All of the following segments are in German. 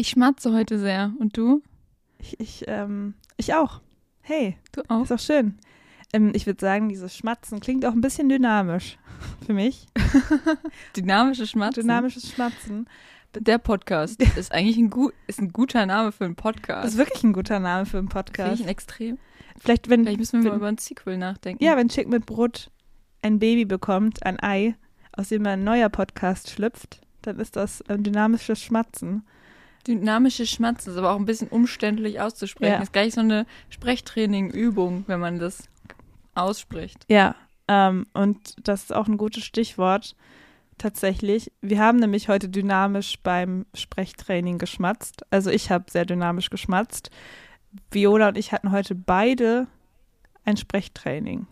Ich schmatze heute sehr. Und du? Ich, ich, ähm, ich auch. Hey, Du auch? ist auch schön. Ähm, ich würde sagen, dieses Schmatzen klingt auch ein bisschen dynamisch für mich. Dynamische Schmatzen. Dynamisches Schmatzen. Der Podcast ist eigentlich ein, gut, ist ein guter Name für einen Podcast. Das ist wirklich ein guter Name für einen Finde Podcast. ich ein extrem. Vielleicht, wenn, Vielleicht müssen wir mal wenn, über ein Sequel nachdenken. ja, wenn Chick mit Brot ein Baby bekommt, ein Ei, aus dem ein neuer Podcast schlüpft, dann ist das ein dynamisches Schmatzen. Dynamische Schmatzen ist aber auch ein bisschen umständlich auszusprechen. Ja. Ist gleich so eine Sprechtraining-Übung, wenn man das ausspricht. Ja, ähm, und das ist auch ein gutes Stichwort. Tatsächlich. Wir haben nämlich heute dynamisch beim Sprechtraining geschmatzt. Also ich habe sehr dynamisch geschmatzt. Viola und ich hatten heute beide ein Sprechtraining.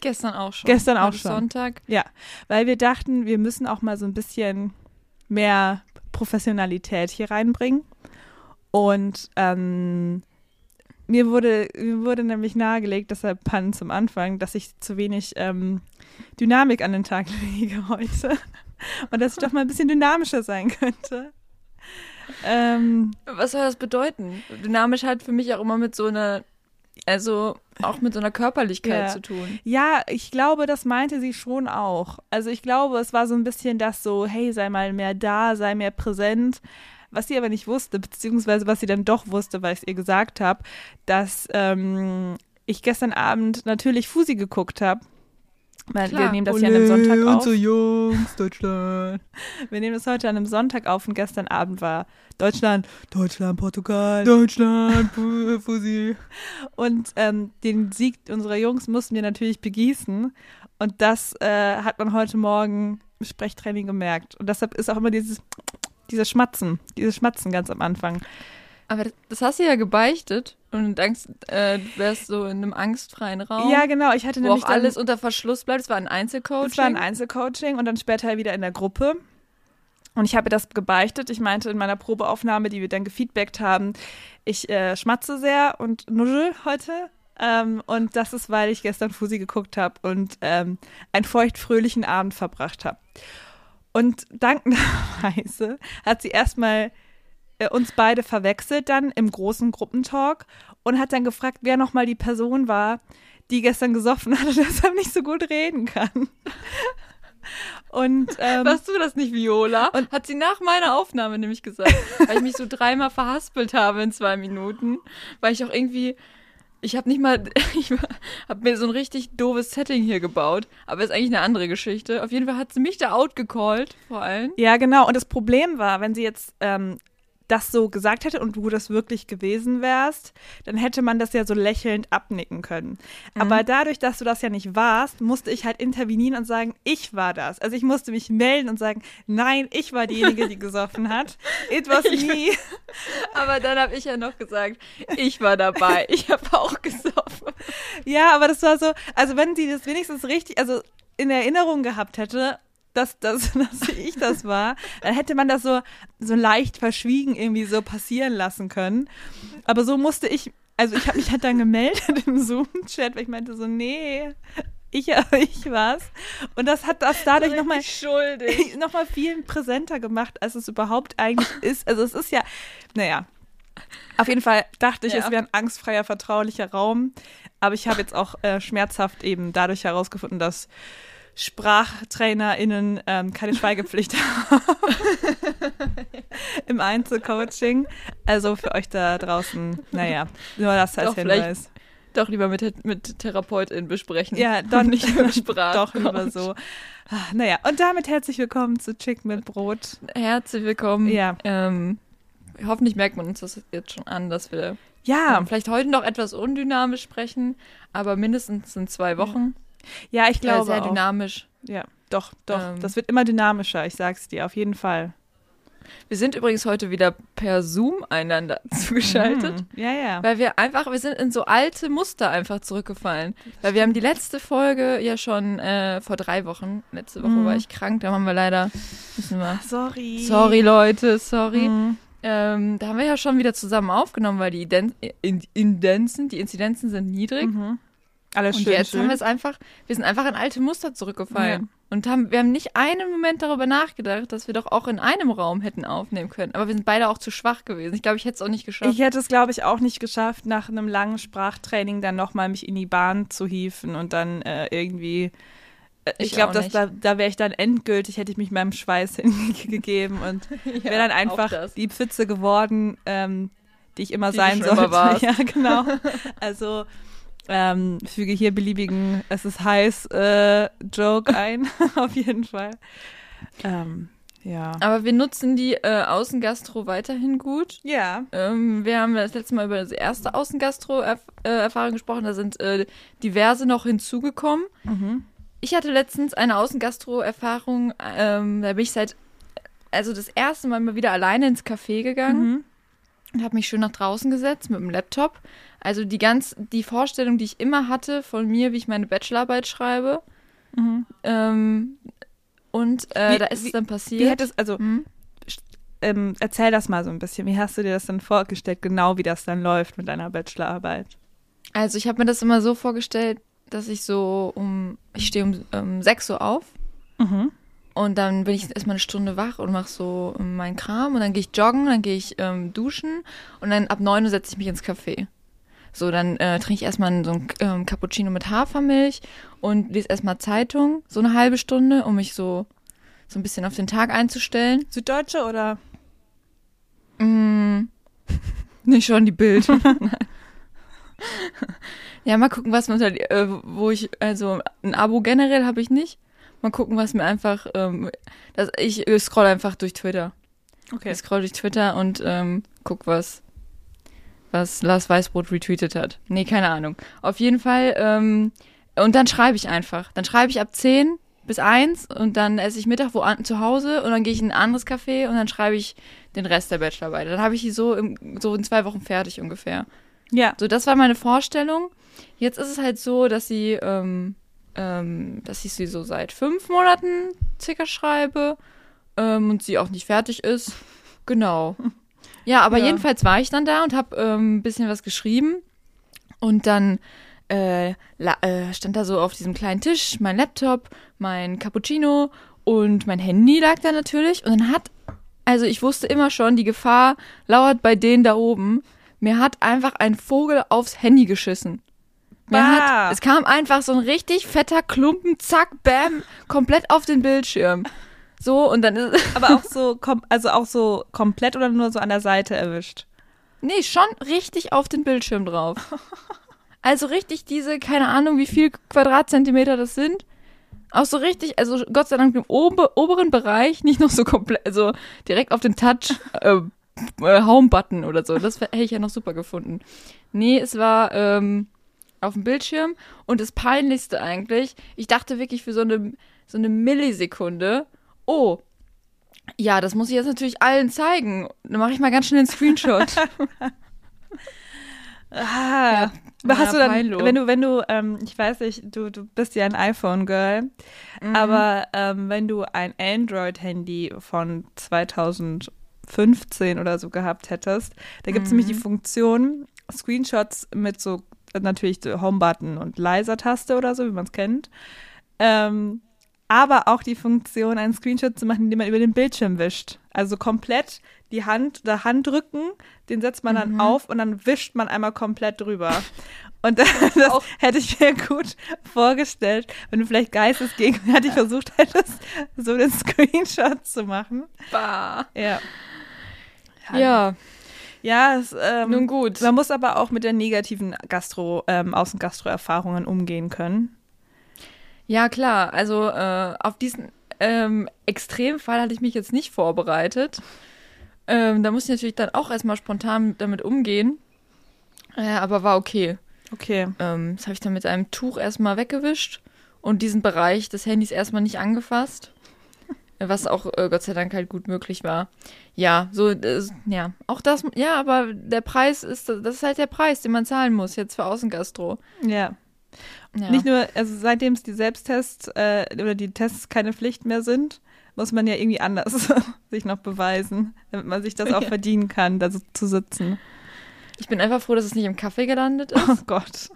Gestern auch schon. Gestern auch ist schon. Sonntag. Weil wir dachten, wir müssen auch mal so ein bisschen mehr Professionalität hier reinbringen. Und ähm, mir wurde, mir wurde nämlich nahegelegt, deshalb Pan zum Anfang, dass ich zu wenig ähm, Dynamik an den Tag lege heute. Und dass ich doch mal ein bisschen dynamischer sein könnte. Ähm, Was soll das bedeuten? Dynamisch hat für mich auch immer mit so einer, also auch mit so einer Körperlichkeit Ja. zu tun. Ja, ich glaube, das meinte sie schon auch. Also ich glaube, es war so ein bisschen das so, hey, sei mal mehr da, sei mehr präsent. Was sie aber nicht wusste, beziehungsweise was sie dann doch wusste, weil ich es ihr gesagt habe, dass ähm, ich gestern Abend natürlich Fusi geguckt habe. Weil wir nehmen das ja an einem Sonntag auf. Unsere Jungs, Deutschland. Wir nehmen das heute an einem Sonntag auf und gestern Abend war Deutschland, Deutschland, Portugal. Deutschland, Fu- Fusi. Und ähm, den Sieg unserer Jungs mussten wir natürlich begießen. Und das äh, hat man heute Morgen im Sprechtraining gemerkt. Und deshalb ist auch immer dieses, dieses Schmatzen, dieses Schmatzen ganz am Anfang. Aber das, hast du ja gebeichtet und du denkst, äh, du wärst so in einem angstfreien Raum, Ja, genau. Ich hatte wo nämlich auch alles dann, unter Verschluss bleibt. Es war ein Einzelcoaching. es war ein Einzelcoaching und dann später wieder in der Gruppe. Und ich habe das gebeichtet. Ich meinte in meiner Probeaufnahme, die wir dann gefeedbackt haben, ich äh, schmatze sehr und nuschel heute. Ähm, und das ist, weil ich gestern Fusi geguckt habe und ähm, einen feuchtfröhlichen Abend verbracht habe. Und dankenderweise hat sie erstmal äh, uns beide verwechselt dann im großen Gruppentalk und hat dann gefragt, wer nochmal die Person war, die gestern gesoffen hat und deshalb nicht so gut reden kann. Und ähm, Warst du das nicht, Viola? Und- hat sie nach meiner Aufnahme nämlich gesagt, weil ich mich so dreimal verhaspelt habe in zwei Minuten, weil ich auch irgendwie, ich habe nicht mal, ich habe mir so ein richtig doofes Setting hier gebaut, aber ist eigentlich eine andere Geschichte. Auf jeden Fall hat sie mich da outgecallt, vor allem. Ja, genau. Und das Problem war, wenn sie jetzt ähm, das so gesagt hätte und du das wirklich gewesen wärst, dann hätte man das ja so lächelnd abnicken können. Aber dadurch, dass du das ja nicht warst, musste ich halt intervenieren und sagen, ich war das. Also ich musste mich melden und sagen, nein, ich war diejenige, die gesoffen hat. It was me. Aber dann habe ich ja noch gesagt, ich war dabei, ich habe auch gesoffen. Ja, aber das war so, also wenn sie das wenigstens richtig, also in Erinnerung gehabt hätte, dass, dass, dass ich das war, dann hätte man das so, so leicht verschwiegen irgendwie so passieren lassen können. Aber so musste ich, also ich habe mich halt dann gemeldet im Zoom-Chat, weil ich meinte so, nee, ich, ich war's. Und das hat das dadurch nochmal schuldig. noch mal viel präsenter gemacht, als es überhaupt eigentlich ist. Also es ist ja, naja. Auf jeden Fall dachte ich, Ja. es wäre ein angstfreier, vertraulicher Raum. Aber ich habe jetzt auch äh, schmerzhaft eben dadurch herausgefunden, dass SprachtrainerInnen ähm, keine Schweigepflicht haben im Einzelcoaching. Also für euch da draußen, naja, nur das als Doch, Hinweis. Doch lieber mit, mit TherapeutInnen besprechen. Ja, dann nicht über Sprache. Doch lieber so. Ah, Naja, und damit herzlich willkommen zu Chick mit Brot. Herzlich willkommen. Ja. Ähm, hoffentlich merkt man uns das jetzt schon an, dass wir Ja, ähm, vielleicht heute noch etwas undynamisch sprechen, aber mindestens in zwei Wochen. ja, ich Äh, glaube sehr auch. dynamisch. Ja, doch, doch. Ähm. das wird immer dynamischer, ich sag's dir, auf jeden Fall. Wir sind übrigens heute wieder per Zoom einander zugeschaltet. Mhm. Ja, ja. Weil wir einfach, wir sind in so alte Muster einfach zurückgefallen. Weil wir haben die letzte Folge ja schon äh, vor drei Wochen, letzte Woche Mhm. war ich krank, da haben wir leider, müssen wir, Sorry. sorry Leute, sorry. Mhm. Ähm, da haben wir ja schon wieder zusammen aufgenommen, weil die Iden Indenzen, die Inzidenzen sind niedrig. Mhm. Alles Und schön. jetzt schön. haben wir es einfach, wir sind einfach in alte Muster zurückgefallen. Ja. Und haben, wir haben nicht einen Moment darüber nachgedacht, dass wir doch auch in einem Raum hätten aufnehmen können. Aber wir sind beide auch zu schwach gewesen. Ich glaube, ich hätte es auch nicht geschafft. Ich hätte es, glaube ich, auch nicht geschafft, nach einem langen Sprachtraining dann nochmal mich in die Bahn zu hieven und dann äh, irgendwie. äh, Ich, Ich glaube, da, da wäre ich dann endgültig, hätte ich mich meinem Schweiß hingegeben und wäre dann einfach die Pfütze geworden, ähm, die ich immer Die sein immer sollte. Ja, genau. Also ähm, füge hier beliebigen Es ist heiß äh, Joke ein, auf jeden Fall. Ähm, ja. Aber wir nutzen die äh, Außengastro weiterhin gut. Ja. Ähm, wir haben das letzte Mal über die erste Außengastro-Erfahrung gesprochen. Da sind äh, diverse noch hinzugekommen. Mhm. Ich hatte letztens eine Außengastro-Erfahrung. Ähm, da bin ich seit, also das erste Mal mal wieder alleine ins Café gegangen. Mhm. und habe mich schön nach draußen gesetzt mit dem Laptop. Also die ganz, die Vorstellung, die ich immer hatte von mir, wie ich meine Bachelorarbeit schreibe. Mhm. Ähm, und äh, Wie- da ist wie- es dann passiert. Wie hättest, also Hm? ähm, erzähl das mal so ein bisschen. Wie hast du dir das dann vorgestellt, genau wie das dann läuft mit deiner Bachelorarbeit? Also ich habe mir das immer so vorgestellt, dass ich so um, ich stehe um ähm, 6 Uhr auf Mhm. und dann bin ich erstmal eine Stunde wach und mache so ähm, meinen Kram und dann gehe ich joggen, dann gehe ich ähm, duschen und dann ab 9 Uhr setze ich mich ins Café. So, dann äh, trinke ich erstmal so ein ähm, Cappuccino mit Hafermilch und lese erstmal Zeitung, so eine halbe Stunde, um mich so, so ein bisschen auf den Tag einzustellen. Süddeutsche oder? Mm, nicht schon die Bild. ja, mal gucken, was man da, äh, wo ich, also ein Abo generell habe ich nicht. Mal gucken, was mir einfach, ähm, das, ich scroll einfach durch Twitter. Okay. Ich scroll durch Twitter und ähm, guck, was, was Lars Weißbrot retweetet hat. Nee, keine Ahnung. Auf jeden Fall, ähm, und dann schreibe ich einfach. Dann schreibe ich ab 10 bis 1 und dann esse ich Mittag wo an, zu Hause und dann gehe ich in ein anderes Café und dann schreibe ich den Rest der Bachelorarbeit. Dann habe ich die so, im, so in zwei Wochen fertig ungefähr. Ja. So, das war meine Vorstellung. Jetzt ist es halt so, dass sie, ähm, ähm, dass ich sie so seit fünf Monaten circa schreibe ähm, und sie auch nicht fertig ist. Genau. Ja, aber Ja. jedenfalls war ich dann da und habe ähm, ein bisschen was geschrieben und dann äh, la- äh, stand da so auf diesem kleinen Tisch mein Laptop, mein Cappuccino und mein Handy lag da natürlich und dann hat, also ich wusste immer schon, die Gefahr lauert bei denen da oben. Mir hat einfach ein Vogel aufs Handy geschissen. Mir Bah. hat, es kam einfach so ein richtig fetter Klumpen, zack, bam, komplett auf den Bildschirm. So, und dann ist, Aber auch so, kom also auch so komplett oder nur so an der Seite erwischt? nee, schon richtig auf den Bildschirm drauf. Also richtig diese, keine Ahnung, wie viel Quadratzentimeter das sind. Auch so richtig, also Gott sei Dank im ober, oberen Bereich, nicht noch so komplett, also direkt auf den Touch äh, äh, Home-Button oder so. Das hätte ich ja noch super gefunden. Nee, es war ähm, auf dem Bildschirm und das Peinlichste eigentlich, ich dachte wirklich für so eine, so eine Millisekunde, oh, ja, das muss ich jetzt natürlich allen zeigen. Dann mache ich mal ganz schnell einen Screenshot. Ah, Ja, hast du dann, peinlich. wenn du, wenn du, ähm, ich weiß nicht, du, du bist ja ein iPhone-Girl, Mhm. aber ähm, wenn du ein Android-Handy von 2015 oder so gehabt hättest, da gibt es Mhm. nämlich die Funktion, Screenshots mit so, natürlich Home-Button und Leiser-Taste oder so, wie man es kennt, ähm, aber auch die Funktion, einen Screenshot zu machen, indem man über den Bildschirm wischt. Also komplett die Hand oder Handrücken, den setzt man dann Mhm. auf und dann wischt man einmal komplett drüber. Und das Auch- hätte ich mir gut vorgestellt, wenn du vielleicht geistesgegenwärtig versucht hättest, so den Screenshot zu machen. Bah. Ja. Ja, Ja, es, ähm, nun gut. man muss aber auch mit der negativen Gastro, ähm, Außengastro-Erfahrungen umgehen können. Ja, klar. Also äh, auf diesen ähm, Extremfall hatte ich mich jetzt nicht vorbereitet. Ähm, da musste ich natürlich dann auch erstmal spontan damit umgehen. Äh, aber war okay. Okay. Ähm, das habe ich dann mit einem Tuch erstmal weggewischt und diesen Bereich des Handys erstmal nicht angefasst. Äh, Was auch äh, Gott sei Dank halt gut möglich war. Ja, so, äh, ja, auch das, ja, aber der Preis ist, das ist halt der Preis, den man zahlen muss jetzt für Außengastro. Ja. Ja. Nicht nur, also seitdem es die Selbsttests äh, oder die Tests keine Pflicht mehr sind, muss man ja irgendwie anders sich noch beweisen, damit man sich das auch Ja. verdienen kann, da so zu sitzen. Ich bin einfach froh, dass es nicht im Kaffee gelandet ist. Oh Gott.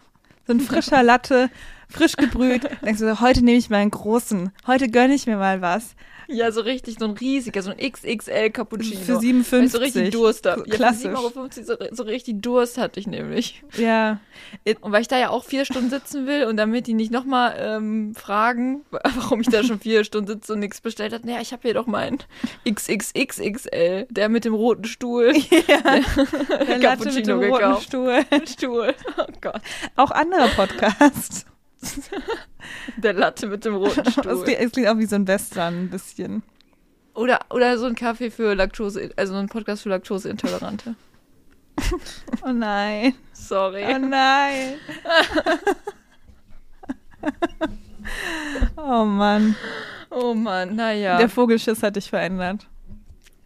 so ein frischer Latte, frisch gebrüht. Denkst du, heute nehme ich mal einen großen. Heute gönne ich mir mal was. Ja, so richtig, so ein riesiger, so ein XXL Cappuccino. Für Weil 57. ich so richtig Durst habe. Ja, Klassisch. für 7,50 Euro so, so richtig Durst hatte ich nämlich. Ja. Und weil ich da ja auch vier Stunden sitzen will und damit die nicht nochmal ähm, fragen, warum ich da schon vier Stunden sitze und nichts bestellt habe, naja, ich habe hier doch meinen XXXXL, der mit dem roten Stuhl. Der Latte mit dem roten gekauft. Stuhl. Stuhl. Oh Gott. Auch andere Podcasts. Der Latte mit dem roten Es Stuhl. klingt, es klingt auch wie so ein Western ein bisschen. Oder, oder so ein Kaffee für Laktose, also ein Podcast für Laktoseintolerante. Oh nein. Sorry. Oh nein. oh Mann. Oh Mann, naja. Der Vogelschiss hat dich verändert.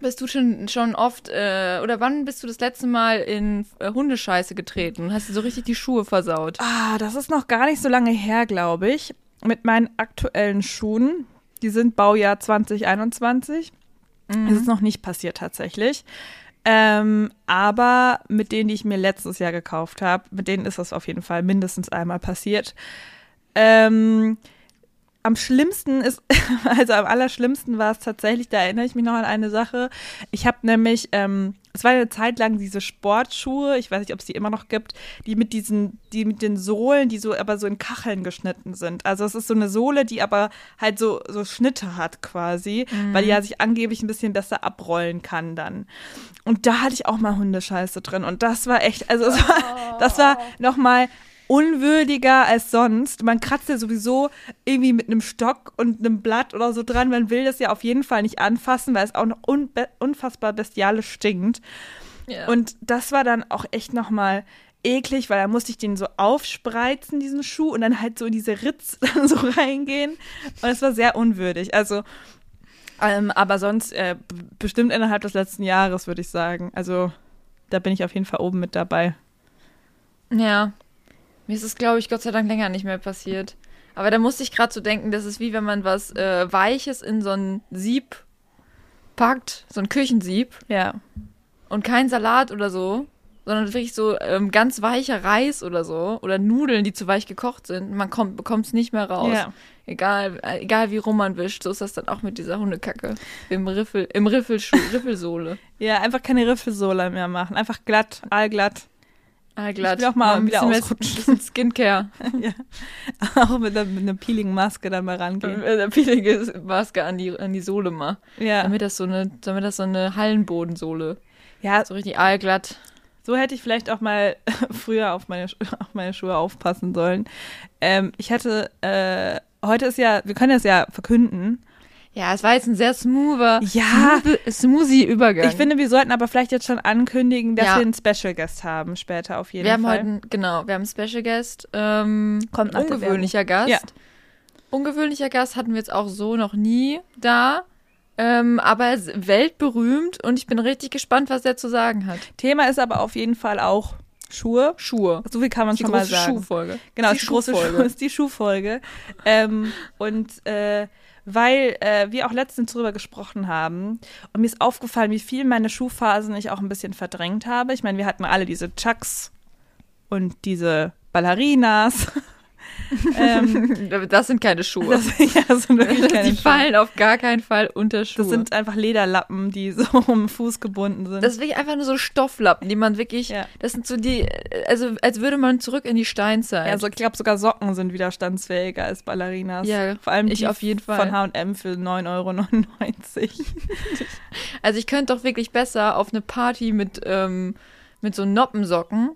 Bist du schon, schon oft, äh, oder wann bist du das letzte Mal in äh, Hundescheiße getreten hast dir so richtig die Schuhe versaut? Ah, das ist noch gar nicht so lange her, glaube ich. Mit meinen aktuellen Schuhen. Die sind Baujahr 2021. Mhm. Das ist noch nicht passiert tatsächlich. Ähm, aber mit denen, die ich mir letztes Jahr gekauft habe, mit denen ist das auf jeden Fall mindestens einmal passiert. Ähm, am schlimmsten ist, also am allerschlimmsten war es tatsächlich, da erinnere ich mich noch an eine Sache. Ich habe nämlich, ähm, es war eine Zeit lang diese Sportschuhe, ich weiß nicht, ob es die immer noch gibt, die mit diesen, die mit den Sohlen, die so aber so in Kacheln geschnitten sind. Also es ist so eine Sohle, die aber halt so, so Schnitte hat quasi, weil die ja sich angeblich ein bisschen besser abrollen kann dann. Und da hatte ich auch mal Hundescheiße drin und das war echt, also es war, das war nochmal unwürdiger als sonst. Man kratzt ja sowieso irgendwie mit einem Stock und einem Blatt oder so dran. Man will das ja auf jeden Fall nicht anfassen, weil es auch noch unfassbar bestialisch stinkt. Ja. Und das war dann auch echt nochmal eklig, weil da musste ich den so aufspreizen, diesen Schuh, und dann halt so in diese Ritz dann so reingehen. Und es war sehr unwürdig. Also, ähm, aber sonst äh, bestimmt innerhalb des letzten Jahres, würde ich sagen. Also, da bin ich auf jeden Fall oben mit dabei. ja. Mir ist es, glaube ich, Gott sei Dank länger nicht mehr passiert. Aber da musste ich gerade so denken, das ist wie wenn man was äh, Weiches in so ein Sieb packt, so ein Küchensieb Ja. und kein Salat oder so, sondern wirklich so ähm, ganz weicher Reis oder so oder Nudeln, die zu weich gekocht sind. Man kommt bekommt es nicht mehr raus. Ja. Egal, äh, egal wie rum man wischt, so ist das dann auch mit dieser Hundekacke im Riffel, im Riffelschuh, Riffelsohle. Ja, einfach keine Riffelsohle mehr machen. Einfach glatt, allglatt. Allglatt. Ich will auch mal ein wieder ausrutschen. Skincare. Auch mit einer, mit einer Peeling-Maske dann mal rangehen. Eine peelige Maske an die, an die Sohle mal. Ja. Damit das so eine, damit das so eine Hallenbodensohle. ja, So richtig aalglatt. so hätte ich vielleicht auch mal früher auf meine, auf meine Schuhe aufpassen sollen. Ähm, ich hatte, äh, heute ist ja, wir können das ja verkünden. Ja, es war jetzt ein sehr smoother, Ja. smooth- smoothie Übergang. Ich finde, wir sollten aber vielleicht jetzt schon ankündigen, dass Ja. wir einen Special Guest haben, später auf jeden wir haben Fall. heute, einen- genau, wir haben einen Special Guest, ähm, Kommt nach ungewöhnlicher Gast. Ja. Ungewöhnlicher Gast hatten wir jetzt auch so noch nie da, ähm, aber er ist weltberühmt und ich bin richtig gespannt, was er zu sagen hat. Thema ist aber auf jeden Fall auch Schuhe. Schuhe. So viel kann man Die schon mal sagen. Schuhfolge. Genau, die die große Schuhfolge. Schuh ist die Schuhfolge. ähm, und äh, weil äh, wir auch letztens drüber gesprochen haben und mir ist aufgefallen, wie viel meine Schuhphasen ich auch ein bisschen verdrängt habe. Ich meine, wir hatten alle diese Chucks und diese Ballerinas. ähm, Das sind keine Schuhe. das, ja, das sind wirklich keine die Schuhe. fallen auf gar keinen Fall unter Schuhe. Das sind einfach Lederlappen, die so um den Fuß gebunden sind. Das ist wirklich einfach nur so Stofflappen, die man wirklich, Ja. das sind so die, also als würde man zurück in die Steinzeit. ja, so, ich glaube, sogar Socken sind widerstandsfähiger als Ballerinas. Ja, Vor allem ich die auf jeden Fall. von H&M für 9,99 Euro. Also ich könnte doch wirklich besser auf eine Party mit, ähm, mit so Noppensocken,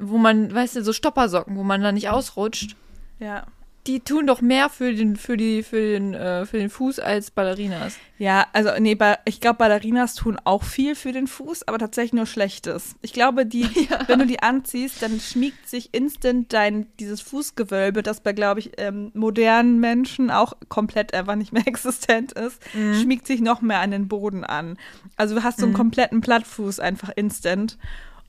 wo man, weißt du, so Stoppersocken, wo man da nicht ausrutscht. Ja. Die tun doch mehr für den, für die, für den, äh, für den Fuß als Ballerinas. Ja, also nee, ba ich glaube, Ballerinas tun auch viel für den Fuß, aber tatsächlich nur Schlechtes. Ich glaube, die, wenn du die anziehst, dann schmiegt sich instant dein dieses Fußgewölbe, das bei, glaube ich, ähm, modernen Menschen auch komplett einfach nicht mehr existent ist, schmiegt sich noch mehr an den Boden an. Also du hast so einen kompletten Plattfuß einfach instant.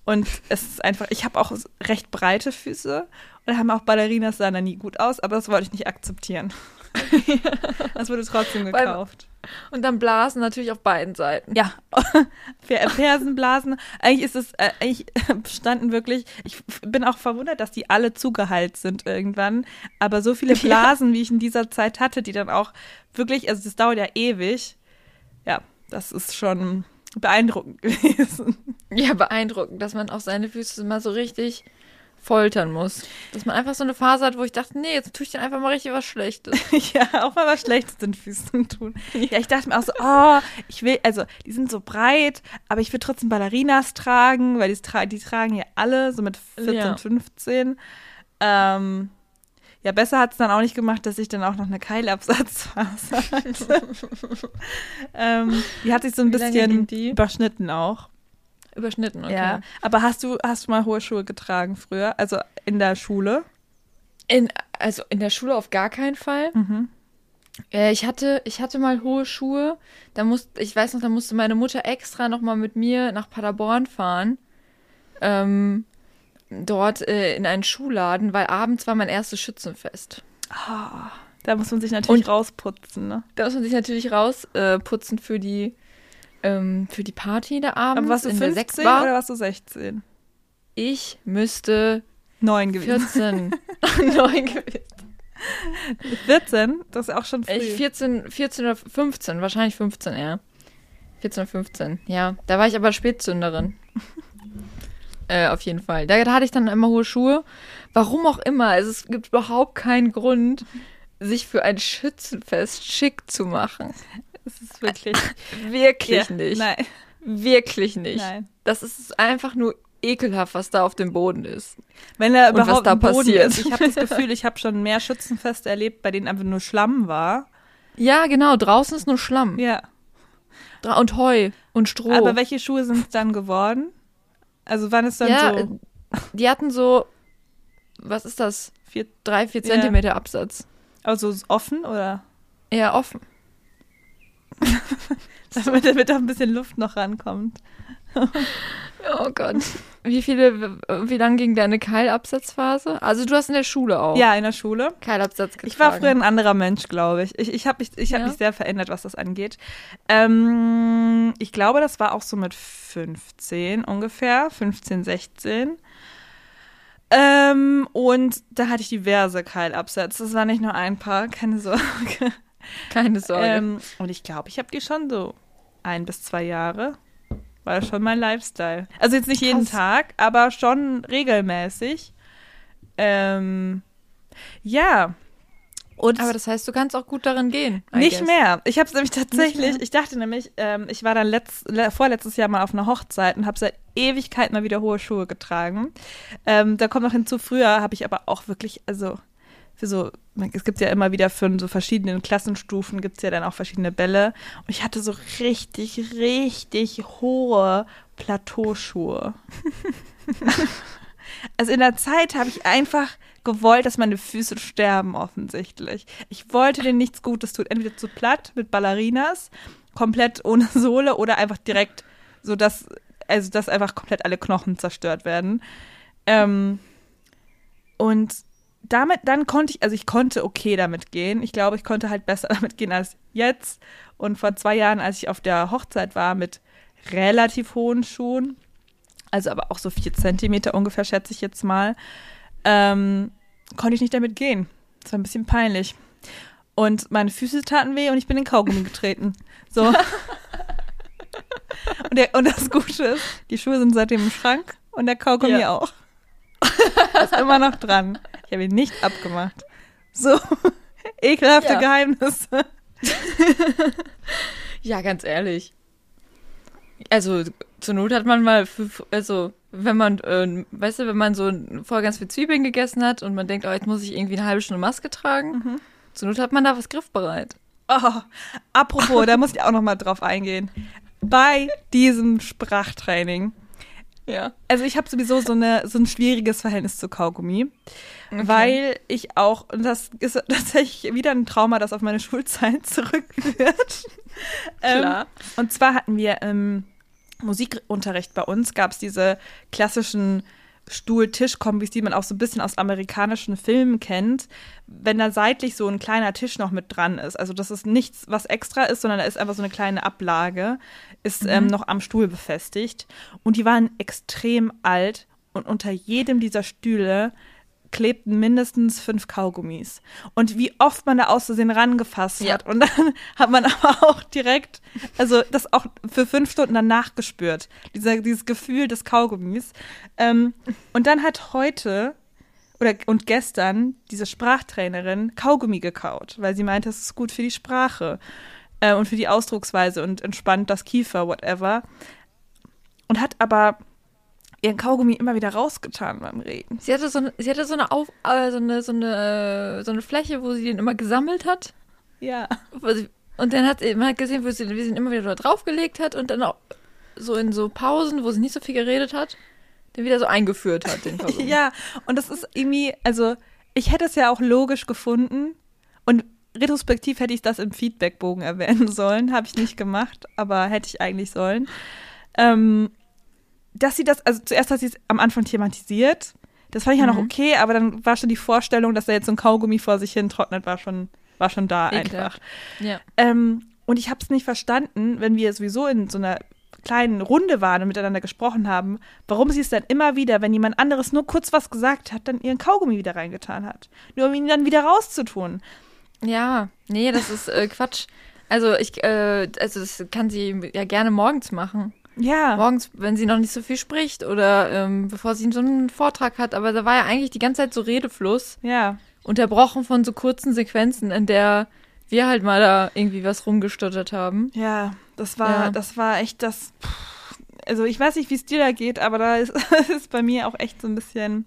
Und es ist einfach, ich habe auch recht breite Füße und haben auch Ballerinas sahen da nie gut aus, aber das wollte ich nicht akzeptieren. das wurde trotzdem gekauft. Und dann Blasen natürlich auf beiden Seiten. Ja, Fer- Fersenblasen. Eigentlich ist es, äh, eigentlich bestanden wirklich, ich bin auch verwundert, dass die alle zugeheilt sind irgendwann. Aber so viele Ja. Blasen, wie ich in dieser Zeit hatte, die dann auch wirklich, also das dauert ja ewig. Ja, das ist schon beeindruckend gewesen. Ja, beeindruckend, dass man auch seine Füße mal so richtig foltern muss. Dass man einfach so eine Phase hat, wo ich dachte, nee, jetzt tue ich dir einfach mal richtig was Schlechtes. ja, auch mal was Schlechtes den Füßen tun. Ja, ich dachte mir auch so, oh, ich will, also die sind so breit, aber ich will trotzdem Ballerinas tragen, weil die, tra die tragen ja alle so mit 14, Ja. 15. Ähm, ja, besser hat es dann auch nicht gemacht, dass ich dann auch noch eine Keilabsatzphase hatte. ähm, die hat sich so ein Wie bisschen überschnitten auch. Überschnitten, okay. Ja. Aber hast du, hast du mal hohe Schuhe getragen früher? Also in der Schule? In, also in der Schule auf gar keinen Fall. Mhm. Äh, ich hatte, ich hatte mal hohe Schuhe. Da musste, ich weiß noch, da musste meine Mutter extra noch mal mit mir nach Paderborn fahren. Ähm, dort äh, in einen Schuhladen, weil abends war mein erstes Schützenfest. Ah, da muss man sich natürlich Und- rausputzen, ne? Da muss man sich natürlich rausputzen äh, für die ähm, für die Party da abends Aber warst du in der 15 Sektbar. oder warst du 16? Ich müsste Neun gewesen. 14, 9 gewesen. 14? Das ist auch schon früh. Ich 14, 14 oder 15, wahrscheinlich 15 eher. 14 oder 15, ja. Da war ich aber Spätzünderin. äh, auf jeden Fall. Da, da hatte ich dann immer hohe Schuhe. Warum auch immer. Also es gibt überhaupt keinen Grund, sich für ein Schützenfest schick zu machen. das ist wirklich. Wirklich Ja, nicht. Nein, Wirklich nicht. nein. Das ist einfach nur ekelhaft, was da auf dem Boden ist. Wenn er Und was überhaupt da passiert. ist. Ich habe das Gefühl, ich habe schon mehr Schützenfeste erlebt, bei denen einfach nur Schlamm war. Ja, genau. Draußen ist nur Schlamm. Ja. Und Heu und Stroh. Aber welche Schuhe sind es dann geworden? Also wann ist dann ja, so äh, die hatten so, was ist das? vier, Drei, vier Ja. Zentimeter Absatz. also offen oder Eher offen. damit, damit auch ein bisschen Luft noch rankommt? Oh Gott. Wie viele, wie lang ging deine Keilabsatzphase? Also du hast in der Schule auch Ja, in der Schule. Keilabsatz getragen. Ich war früher ein anderer Mensch, glaube ich. Ich, ich habe mich, ich hab Ja? mich sehr verändert, was das angeht. Ähm, ich glaube, das war auch so mit 15 ungefähr, 15, 16. Ähm, und da hatte ich diverse Keilabsätze. Das war nicht nur ein paar, keine Sorge. Keine Sorge. Ähm, und ich glaube, ich habe die schon so ein bis zwei Jahre. War das schon mein Lifestyle. Also jetzt nicht jeden Krass. Tag, aber schon regelmäßig. Ähm, ja. Und Aber das heißt, du kannst auch gut darin gehen. I nicht guess. mehr. Ich habe es nämlich tatsächlich, ich dachte nämlich, ähm, ich war dann letzt, le vorletztes Jahr mal auf einer Hochzeit und habe seit Ewigkeit mal wieder hohe Schuhe getragen. Ähm, da kommt noch hinzu, früher habe ich aber auch wirklich, also für so, es gibt ja immer wieder für so verschiedene Klassenstufen gibt es ja dann auch verschiedene Bälle. Und ich hatte so richtig, richtig hohe Plateauschuhe. also in der Zeit habe ich einfach gewollt, dass meine Füße sterben, offensichtlich. Ich wollte denen nichts Gutes tun. Entweder zu platt mit Ballerinas, komplett ohne Sohle oder einfach direkt so, dass, also dass einfach komplett alle Knochen zerstört werden. Ähm, und damit, dann konnte ich, also ich konnte okay damit gehen. Ich glaube, ich konnte halt besser damit gehen als jetzt. Und vor zwei Jahren, als ich auf der Hochzeit war mit relativ hohen Schuhen, also aber auch so vier Zentimeter ungefähr, schätze ich jetzt mal, ähm, konnte ich nicht damit gehen. Das war ein bisschen peinlich. Und meine Füße taten weh und ich bin in den Kaugummi getreten. So. und, der, und das Gute ist, die Schuhe sind seitdem im Schrank und der Kaugummi Ja. auch. ist immer noch dran. Ich habe ihn nicht abgemacht. So, ekelhafte Ja. Geheimnisse. Ja, ganz ehrlich. Also, zur Not hat man mal, für, also, wenn man, äh, weißt du, wenn man so vorher ganz viel Zwiebeln gegessen hat und man denkt, oh, jetzt muss ich irgendwie eine halbe Stunde Maske tragen, Mhm. zur Not hat man da was griffbereit. Oh, apropos, da muss ich auch noch mal drauf eingehen. Bei diesem Sprachtraining. Ja. Also ich habe sowieso so, eine, so ein schwieriges Verhältnis zu Kaugummi, weil ich auch, und das ist tatsächlich wieder ein Trauma, das auf meine Schulzeit zurückführt. Klar. Ähm, und zwar hatten wir im Musikunterricht bei uns, gab es diese klassischen Stuhl-Tisch-Kombis, die man auch so ein bisschen aus amerikanischen Filmen kennt, wenn da seitlich so ein kleiner Tisch noch mit dran ist. Also das ist nichts, was extra ist, sondern da ist einfach so eine kleine Ablage, ist ähm, noch am Stuhl befestigt. Und die waren extrem alt und unter jedem dieser Stühle klebten mindestens fünf Kaugummis. Und wie oft man da aus Versehen rangefasst Ja. hat. Und dann hat man aber auch direkt, also das auch für fünf Stunden danach gespürt. Dieser, dieses Gefühl des Kaugummis. Ähm, und dann hat heute oder und gestern diese Sprachtrainerin Kaugummi gekaut, weil sie meinte, es ist gut für die Sprache äh, und für die Ausdrucksweise und entspannt das Kiefer, whatever. Und hat aber ihren Kaugummi immer wieder rausgetan beim Reden. Sie hatte so eine, sie hatte so eine, Auf, äh, so eine, so eine, äh, so eine Fläche, wo sie den immer gesammelt hat. Ja. Und dann hat sie man hat gesehen, wo sie, wie sie ihn immer wieder da draufgelegt hat und dann auch so in so Pausen, wo sie nicht so viel geredet hat, den wieder so eingeführt hat, den Versuch. Ja, und das ist irgendwie, also ich hätte es ja auch logisch gefunden und retrospektiv hätte ich das im Feedbackbogen erwähnen sollen, habe ich nicht gemacht, aber hätte ich eigentlich sollen. Ähm, dass sie das, also zuerst hat sie es am Anfang thematisiert, das fand ich ja noch Mhm. okay, aber dann war schon die Vorstellung, dass da jetzt so ein Kaugummi vor sich hin trocknet, war schon, war schon da einfach. Ekelhaft. Ja. Ähm, und ich habe es nicht verstanden, wenn wir sowieso in so einer kleinen Runde waren und miteinander gesprochen haben, warum sie es dann immer wieder, wenn jemand anderes nur kurz was gesagt hat, dann ihren Kaugummi wieder reingetan hat. Nur um ihn dann wieder rauszutun. Ja, nee, das ist äh, Quatsch. Also ich, äh, also das kann sie ja gerne morgens machen. Ja. Morgens, wenn sie noch nicht so viel spricht oder ähm, bevor sie so einen Vortrag hat. Aber da war ja eigentlich die ganze Zeit so Redefluss, Ja. unterbrochen von so kurzen Sequenzen, in der wir halt mal da irgendwie was rumgestottert haben. Ja, das war, Ja. das war echt das. Also ich weiß nicht, wie es dir da geht, aber da ist, ist bei mir auch echt so ein bisschen.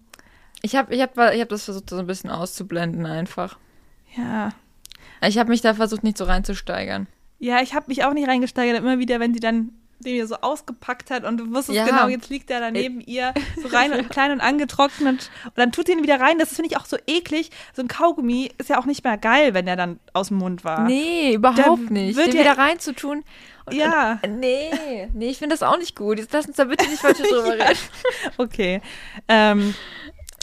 Ich habe ich hab, ich hab das versucht, so ein bisschen auszublenden einfach. Ja. Ich habe mich da versucht, nicht so reinzusteigern. Ja, ich habe mich auch nicht reingesteigert. Immer wieder, wenn sie dann den wieder so ausgepackt hat und du wusstest Ja. genau, jetzt liegt der da neben ihr, so rein und klein und angetrocknet. Und dann tut sie ihn wieder rein. Das finde ich auch so eklig. So ein Kaugummi ist ja auch nicht mehr geil, wenn der dann aus dem Mund war. Nee, überhaupt nicht. wird Den ja- wieder reinzutun. Und, Ja. Und, nee, nee, ich finde das auch nicht gut. Jetzt lass uns da bitte nicht weiter drüber Ja. reden. Okay. Ähm,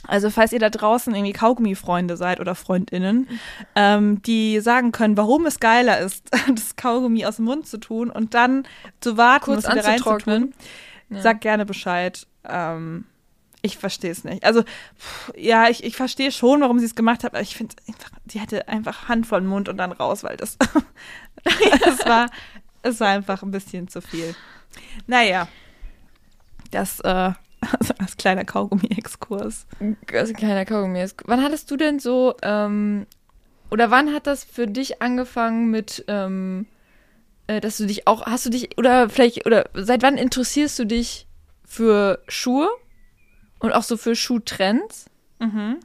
also falls ihr da draußen irgendwie Kaugummi-Freunde seid oder Freundinnen, ähm, die sagen können, warum es geiler ist, das Kaugummi aus dem Mund zu tun und dann zu warten, Kurz es wieder reinzutun, Ja. sagt gerne Bescheid. Ähm, ich verstehe es nicht. Also, pff, ja, ich, ich verstehe schon, warum sie es gemacht hat, aber ich finde einfach, sie hätte einfach Hand vor den Mund und dann raus, weil das, es war, es war einfach ein bisschen zu viel. Naja, das, äh, also als kleiner Kaugummi-Exkurs. Also kleiner Kaugummi. ist- Wann hattest du denn so, ähm, oder wann hat das für dich angefangen mit, ähm, äh, dass du dich auch, hast du dich, oder vielleicht, oder seit wann interessierst du dich für Schuhe und auch so für Schuhtrends? Mhm.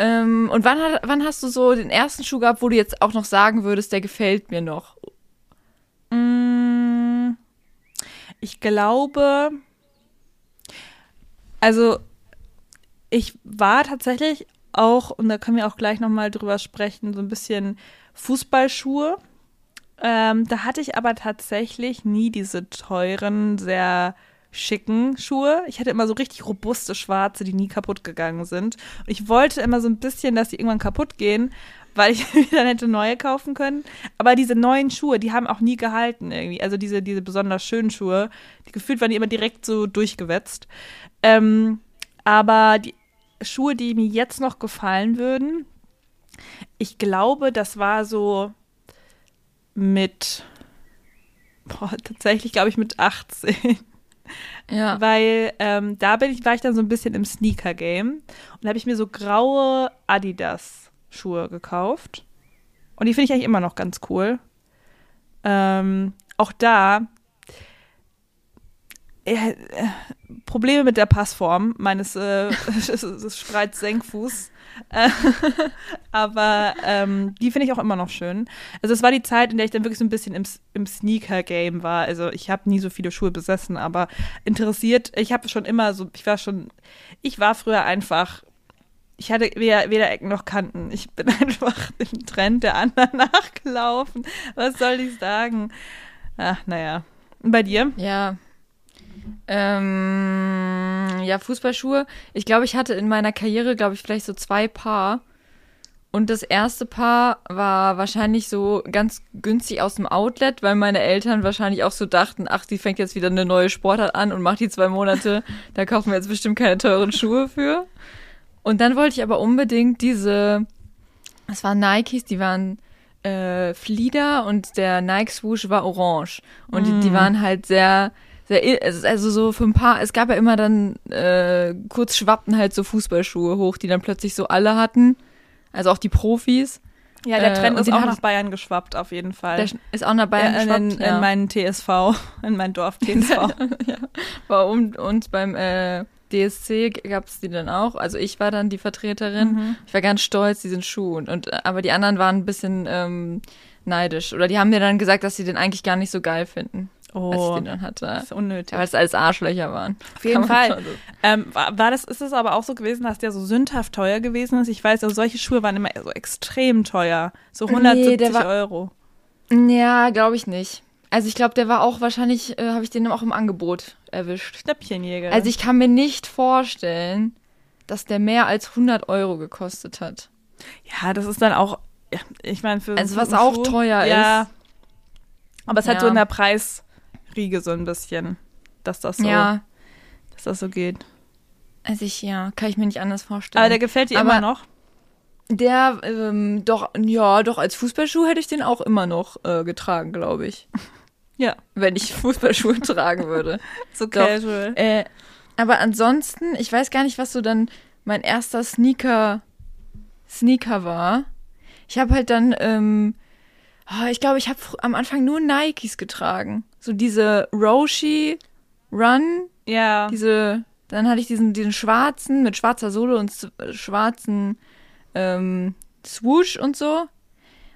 Ähm, und wann, hat, wann hast du so den ersten Schuh gehabt, wo du jetzt auch noch sagen würdest, der gefällt mir noch? Mm, Ich glaube, also ich war tatsächlich auch, und da können wir auch gleich nochmal drüber sprechen, so ein bisschen Fußballschuhe. Ähm, da hatte ich aber tatsächlich nie diese teuren, sehr schicken Schuhe. Ich hatte immer so richtig robuste schwarze, die nie kaputt gegangen sind. Und ich wollte immer so ein bisschen, dass die irgendwann kaputt gehen, weil ich mir dann hätte neue kaufen können. Aber diese neuen Schuhe, die haben auch nie gehalten irgendwie. Also diese, diese besonders schönen Schuhe, die gefühlt waren die immer direkt so durchgewetzt. Ähm, aber die Schuhe, die mir jetzt noch gefallen würden, ich glaube, das war so mit, boah, tatsächlich glaube ich mit 18. Ja. Weil ähm, da bin ich, war ich dann so ein bisschen im Sneaker-Game. Und da habe ich mir so graue Adidas-Schuhe gekauft. Und die finde ich eigentlich immer noch ganz cool. Ähm, auch da äh, Probleme mit der Passform meines äh, Senkfuß. Äh, aber ähm, die finde ich auch immer noch schön. Also es war die Zeit, in der ich dann wirklich so ein bisschen im, im Sneaker-Game war. Also ich habe nie so viele Schuhe besessen, aber interessiert, ich habe schon immer so, ich war schon, ich war früher einfach, ich hatte weder, weder Ecken noch Kanten. Ich bin einfach dem Trend der anderen nachgelaufen. Was soll ich sagen? Ach, naja. Bei dir? Ja. Ähm, ja, Fußballschuhe. Ich glaube, ich hatte in meiner Karriere, glaube ich, vielleicht so zwei Paar. Und das erste Paar war wahrscheinlich so ganz günstig aus dem Outlet, weil meine Eltern wahrscheinlich auch so dachten, ach, die fängt jetzt wieder eine neue Sportart an und macht die zwei Monate. Da kaufen wir jetzt bestimmt keine teuren Schuhe für. Und dann wollte ich aber unbedingt diese, das waren Nikes, die waren äh, Flieder und der Nike Swoosh war orange. Und die, die waren halt sehr, sehr, also so für ein paar, es gab ja immer dann, äh, kurz schwappten halt so Fußballschuhe hoch, die dann plötzlich so alle hatten. Also auch die Profis. Ja, der Äh, Trend und ist auch nach Bayern geschwappt, auf jeden Fall. Der ist auch nach Bayern ja, in, geschwappt. in, in meinen TSV, in mein Dorf TSV. ja. Bei um, uns beim äh, DSC gab es die dann auch. Also ich war dann die Vertreterin. Mhm. Ich war ganz stolz, diesen Schuh. Und, und, äh, aber die anderen waren ein bisschen ähm, neidisch. Oder die haben mir dann gesagt, dass sie den eigentlich gar nicht so geil finden, als ich Oh, den dann hatte. das ist unnötig. Weil es alles Arschlöcher waren. Auf jeden Fall. so- Ähm, war, war das, ist es aber auch so gewesen, dass der so sündhaft teuer gewesen ist? Ich weiß, also solche Schuhe waren immer so extrem teuer. So Nee, 170 der war- Euro. Ja, glaube ich nicht. Also ich glaube, der war auch wahrscheinlich, äh, habe ich den auch im Angebot erwischt. Schnäppchenjäger. Also ich kann mir nicht vorstellen, dass der mehr als 100 Euro gekostet hat. ja, das ist dann auch, ja, ich meine, für Also so was auch Schuh, teuer ja, ist. Aber es hat Ja. so in der Preisriege so ein bisschen, dass das so, Ja, dass das so geht. also ich, ja, kann ich mir nicht anders vorstellen. Aber der gefällt dir Aber- immer noch? Der, ähm, doch, ja, doch, als Fußballschuh hätte ich den auch immer noch äh, getragen, glaube ich. Ja. Wenn ich Fußballschuhe tragen würde. So Doch. casual. Äh, aber ansonsten, ich weiß gar nicht, was so dann mein erster Sneaker, Sneaker war. Ich habe halt dann, ähm, oh, ich glaube, ich habe am Anfang nur Nikes getragen. So diese Roshi Run, Ja. diese, dann hatte ich diesen, diesen schwarzen mit schwarzer Sohle und äh, schwarzen ähm, Swoosh und so.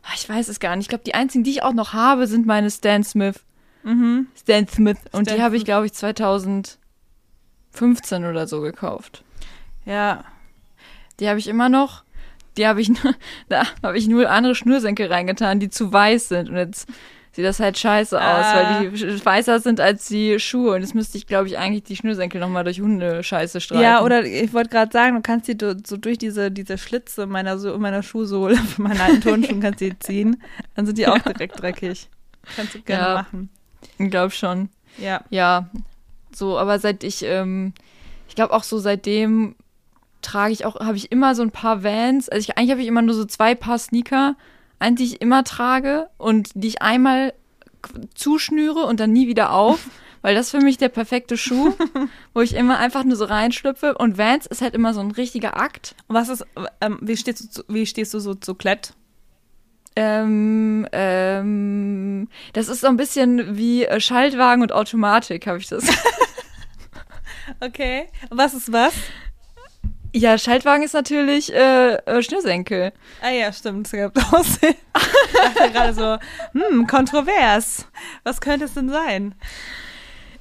Ah, Ich weiß es gar nicht. Ich glaube, die einzigen, die ich auch noch habe, sind meine Stan Smith. Mhm. Stan Smith. Und Stan die habe ich, glaube ich, 2015 oder so gekauft. Ja. Die habe ich immer noch. Die habe ich nur, da habe ich nur andere Schnürsenkel reingetan, die zu weiß sind. Und jetzt sieht das halt scheiße aus, Ah. weil die weißer sind als die Schuhe. Und jetzt müsste ich, glaube ich, eigentlich die Schnürsenkel nochmal durch Hundescheiße streichen. Ja, oder ich wollte gerade sagen, du kannst die so durch diese, diese Schlitze meiner, so, meiner Schuhsohle von meinen alten Turnschuhen kannst die ziehen. Dann sind die auch direkt dreckig. Kannst du gerne Ja. machen. Ich glaube schon. Ja. Ja, so, aber seit ich, ähm, ich glaube auch so seitdem trage ich auch, habe ich immer so ein paar Vans. Also ich, eigentlich habe ich immer nur so zwei Paar Sneaker, die ich immer trage und die ich einmal zuschnüre und dann nie wieder auf, weil das für mich der perfekte Schuh, wo ich immer einfach nur so reinschlüpfe. Und Vans ist halt immer so ein richtiger Akt. Und was ist, ähm, wie stehst du, zu, wie stehst du so zu Klett? Ähm, ähm, das ist so ein bisschen wie äh, Schaltwagen und Automatik, habe ich das. Okay. Was ist was? Ja, Schaltwagen ist natürlich äh, äh, Schnürsenkel. Ah ja, stimmt. Es gibt Aussehen. Ich dachte gerade so, hm, kontrovers. Was könnte es denn sein?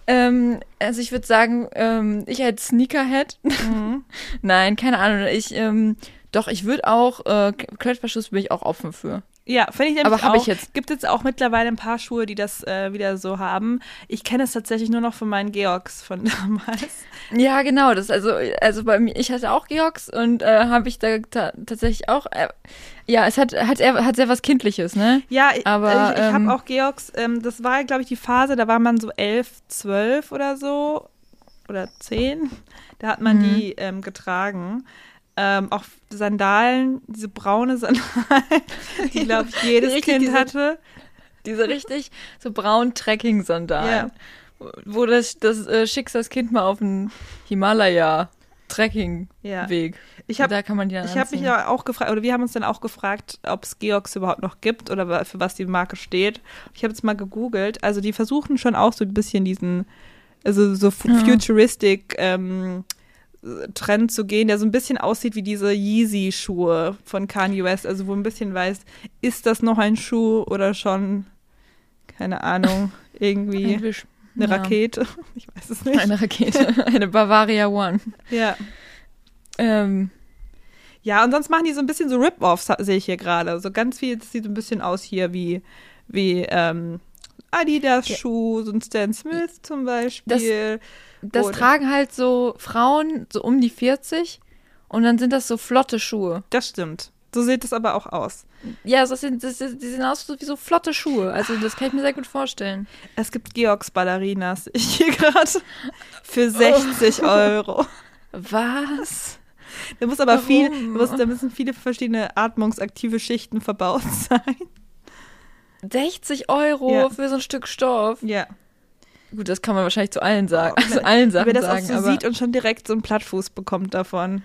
Ähm, also ich würde sagen, ähm, ich als Sneakerhead. Mhm. Nein, keine Ahnung. Ich, ähm, doch, ich würde auch, äh, Klettverschluss bin ich auch offen für. Ja, finde ich nämlich Aber hab auch. ich jetzt- Gibt jetzt auch mittlerweile ein paar Schuhe, die das äh, wieder so haben. Ich kenne es tatsächlich nur noch von meinen Georgs von damals. Ja, genau. Das also, also bei mir, ich hatte auch Georgs und äh, habe ich da ta tatsächlich auch. Äh, ja, es hat hat er hat sehr was Kindliches, ne? Ja, ich, Aber, ich, ich ähm, habe auch Georgs, ähm, das war, glaube ich, die Phase, da war man so elf, zwölf oder so. Oder zehn. Da hat man Mhm. die ähm, getragen. Ähm, auch Sandalen, diese braune Sandalen, die, glaube ich, jedes Richtig, Kind diese- hatte. Diese richtig so braun Trekking-Sandalen. Wo das, das äh, Schicksalskind mal auf den Himalaya Trekking-Weg. Ja. Ich habe da kann man die dann Ich habe mich ja auch gefragt, oder wir haben uns dann auch gefragt, ob es Georgs überhaupt noch gibt oder für was die Marke steht. Ich habe jetzt mal gegoogelt. Also die versuchen schon auch so ein bisschen diesen, also so fu- Ja. futuristic ähm, Trend zu gehen, der so ein bisschen aussieht wie diese Yeezy-Schuhe von Kanye West. Also wo ein bisschen weiß, ist das noch ein Schuh oder schon, keine Ahnung, irgendwie Eigentlich, eine ja. Rakete. Ich weiß es nicht. Eine Rakete, eine Bavaria One. Ja. Ähm, Ja, und sonst machen die so ein bisschen so Rip-Offs, sehe ich hier gerade. So ganz viel, das sieht so ein bisschen aus hier wie, wie ähm, Adidas-Schuh, so ein Stan Smith zum Beispiel. Das Oder- tragen halt so Frauen so um die 40 und dann sind das so flotte Schuhe. Das stimmt. So sieht es aber auch aus. Ja, das sind, das, die sehen aus wie so flotte Schuhe. Also das kann ich mir sehr gut vorstellen. Es gibt Georgs Ballerinas, ich hier gerade, für 60 Euro. Was? Da muss aber viel, da, muss, da müssen viele verschiedene atmungsaktive Schichten verbaut sein. 60 Euro Ja. für so ein Stück Stoff. Ja. Gut, das kann man wahrscheinlich zu allen sagen. Oh, Also allen Sachen Wer das sagen. auch so sieht und schon direkt so einen Plattfuß bekommt davon.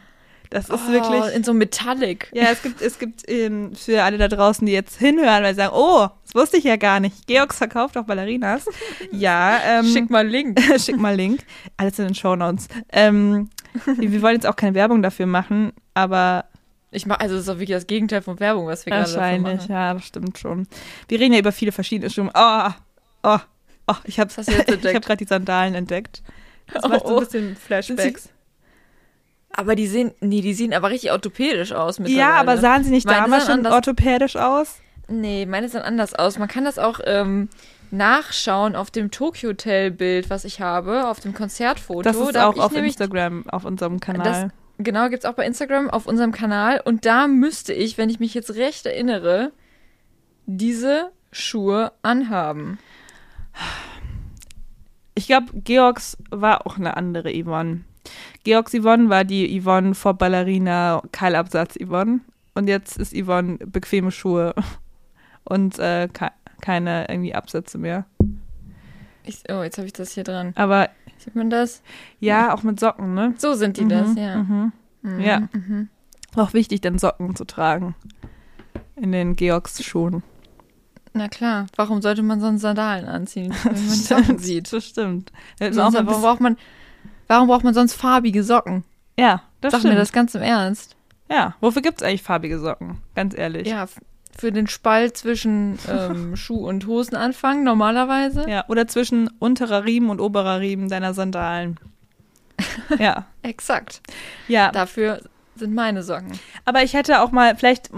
Das ist oh, wirklich. in so Metallic. Ja, es gibt, es gibt ähm, für alle da draußen, die jetzt hinhören, weil sie sagen, oh, das wusste ich ja gar nicht. Georgs verkauft auch Ballerinas. Ja, ähm, Schick mal Link. schick mal Link. Alles in den Shownotes. Ähm, wir wollen jetzt auch keine Werbung dafür machen, aber Ich mach, also das ist doch wirklich das Gegenteil von Werbung, was wir gerade davon wahrscheinlich, machen. ja, das stimmt schon. Wir reden ja über viele verschiedene Schuhe. Oh, oh, oh, ich habe habe gerade die Sandalen entdeckt. Das Oh, macht so oh. ein bisschen Flashbacks. Aber die sehen, nee, die sehen aber richtig orthopädisch aus mittlerweile. Ja, aber sahen sie nicht Meine damals sahen schon anders- orthopädisch aus? Nee, meine sehen anders aus. Man kann das auch ähm, nachschauen auf dem Tokyo Hotel Bild, was ich habe, auf dem Konzertfoto. Das ist Da hab auch auf Instagram, auf unserem Kanal. Das, genau, gibt's auch bei Instagram auf unserem Kanal. Und da müsste ich, wenn ich mich jetzt recht erinnere, diese Schuhe anhaben. Ich glaube, Georgs war auch eine andere Yvonne. Georgs Yvonne war die Yvonne vor Ballerina Keilabsatz Yvonne. Und jetzt ist Yvonne bequeme Schuhe und äh, ke keine irgendwie Absätze mehr. Ich, oh, jetzt habe ich das hier dran. Aber Sieht man das? ja, auch mit Socken, ne? So sind die das, Mhm, ja. Mhm. Mhm, Ja. Mhm. Auch wichtig, dann Socken zu tragen. In den Georgs Schuhen. Na klar, warum sollte man sonst Sandalen anziehen, wenn man die Socken sieht? Das stimmt. Das Sonst, warum, braucht man, warum braucht man sonst farbige Socken? ja, das Sag stimmt. mir das ganz im Ernst. Ja, wofür gibt es eigentlich farbige Socken? Ganz ehrlich. Ja, für den Spalt zwischen ähm, Schuh- und Hosenanfang normalerweise. Ja, oder zwischen unterer Riemen und oberer Riemen deiner Sandalen. ja, Exakt. ja. Dafür sind meine Socken. Aber ich hätte auch mal, vielleicht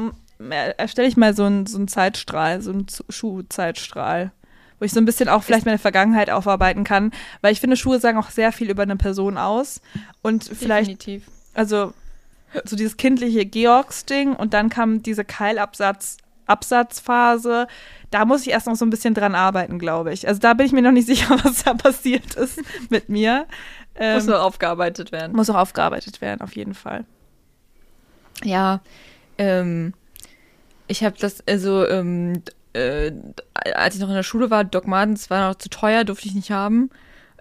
erstelle ich mal so einen so einen Zeitstrahl, so einen Schuhzeitstrahl, wo ich so ein bisschen auch vielleicht meine Vergangenheit aufarbeiten kann, weil ich finde, Schuhe sagen auch sehr viel über eine Person aus und vielleicht, Definitiv. also so dieses kindliche Georgs-Ding und dann kam diese Keilabsatz Absatzphase, da muss ich erst noch so ein bisschen dran arbeiten, glaube ich. Also da bin ich mir noch nicht sicher, was da passiert ist mit mir. Ähm, Muss noch aufgearbeitet werden. muss auch aufgearbeitet werden, auf jeden Fall. Ja, ähm, ich habe das, also, ähm, äh, als ich noch in der Schule war, Doc Martens war noch zu teuer, durfte ich nicht haben.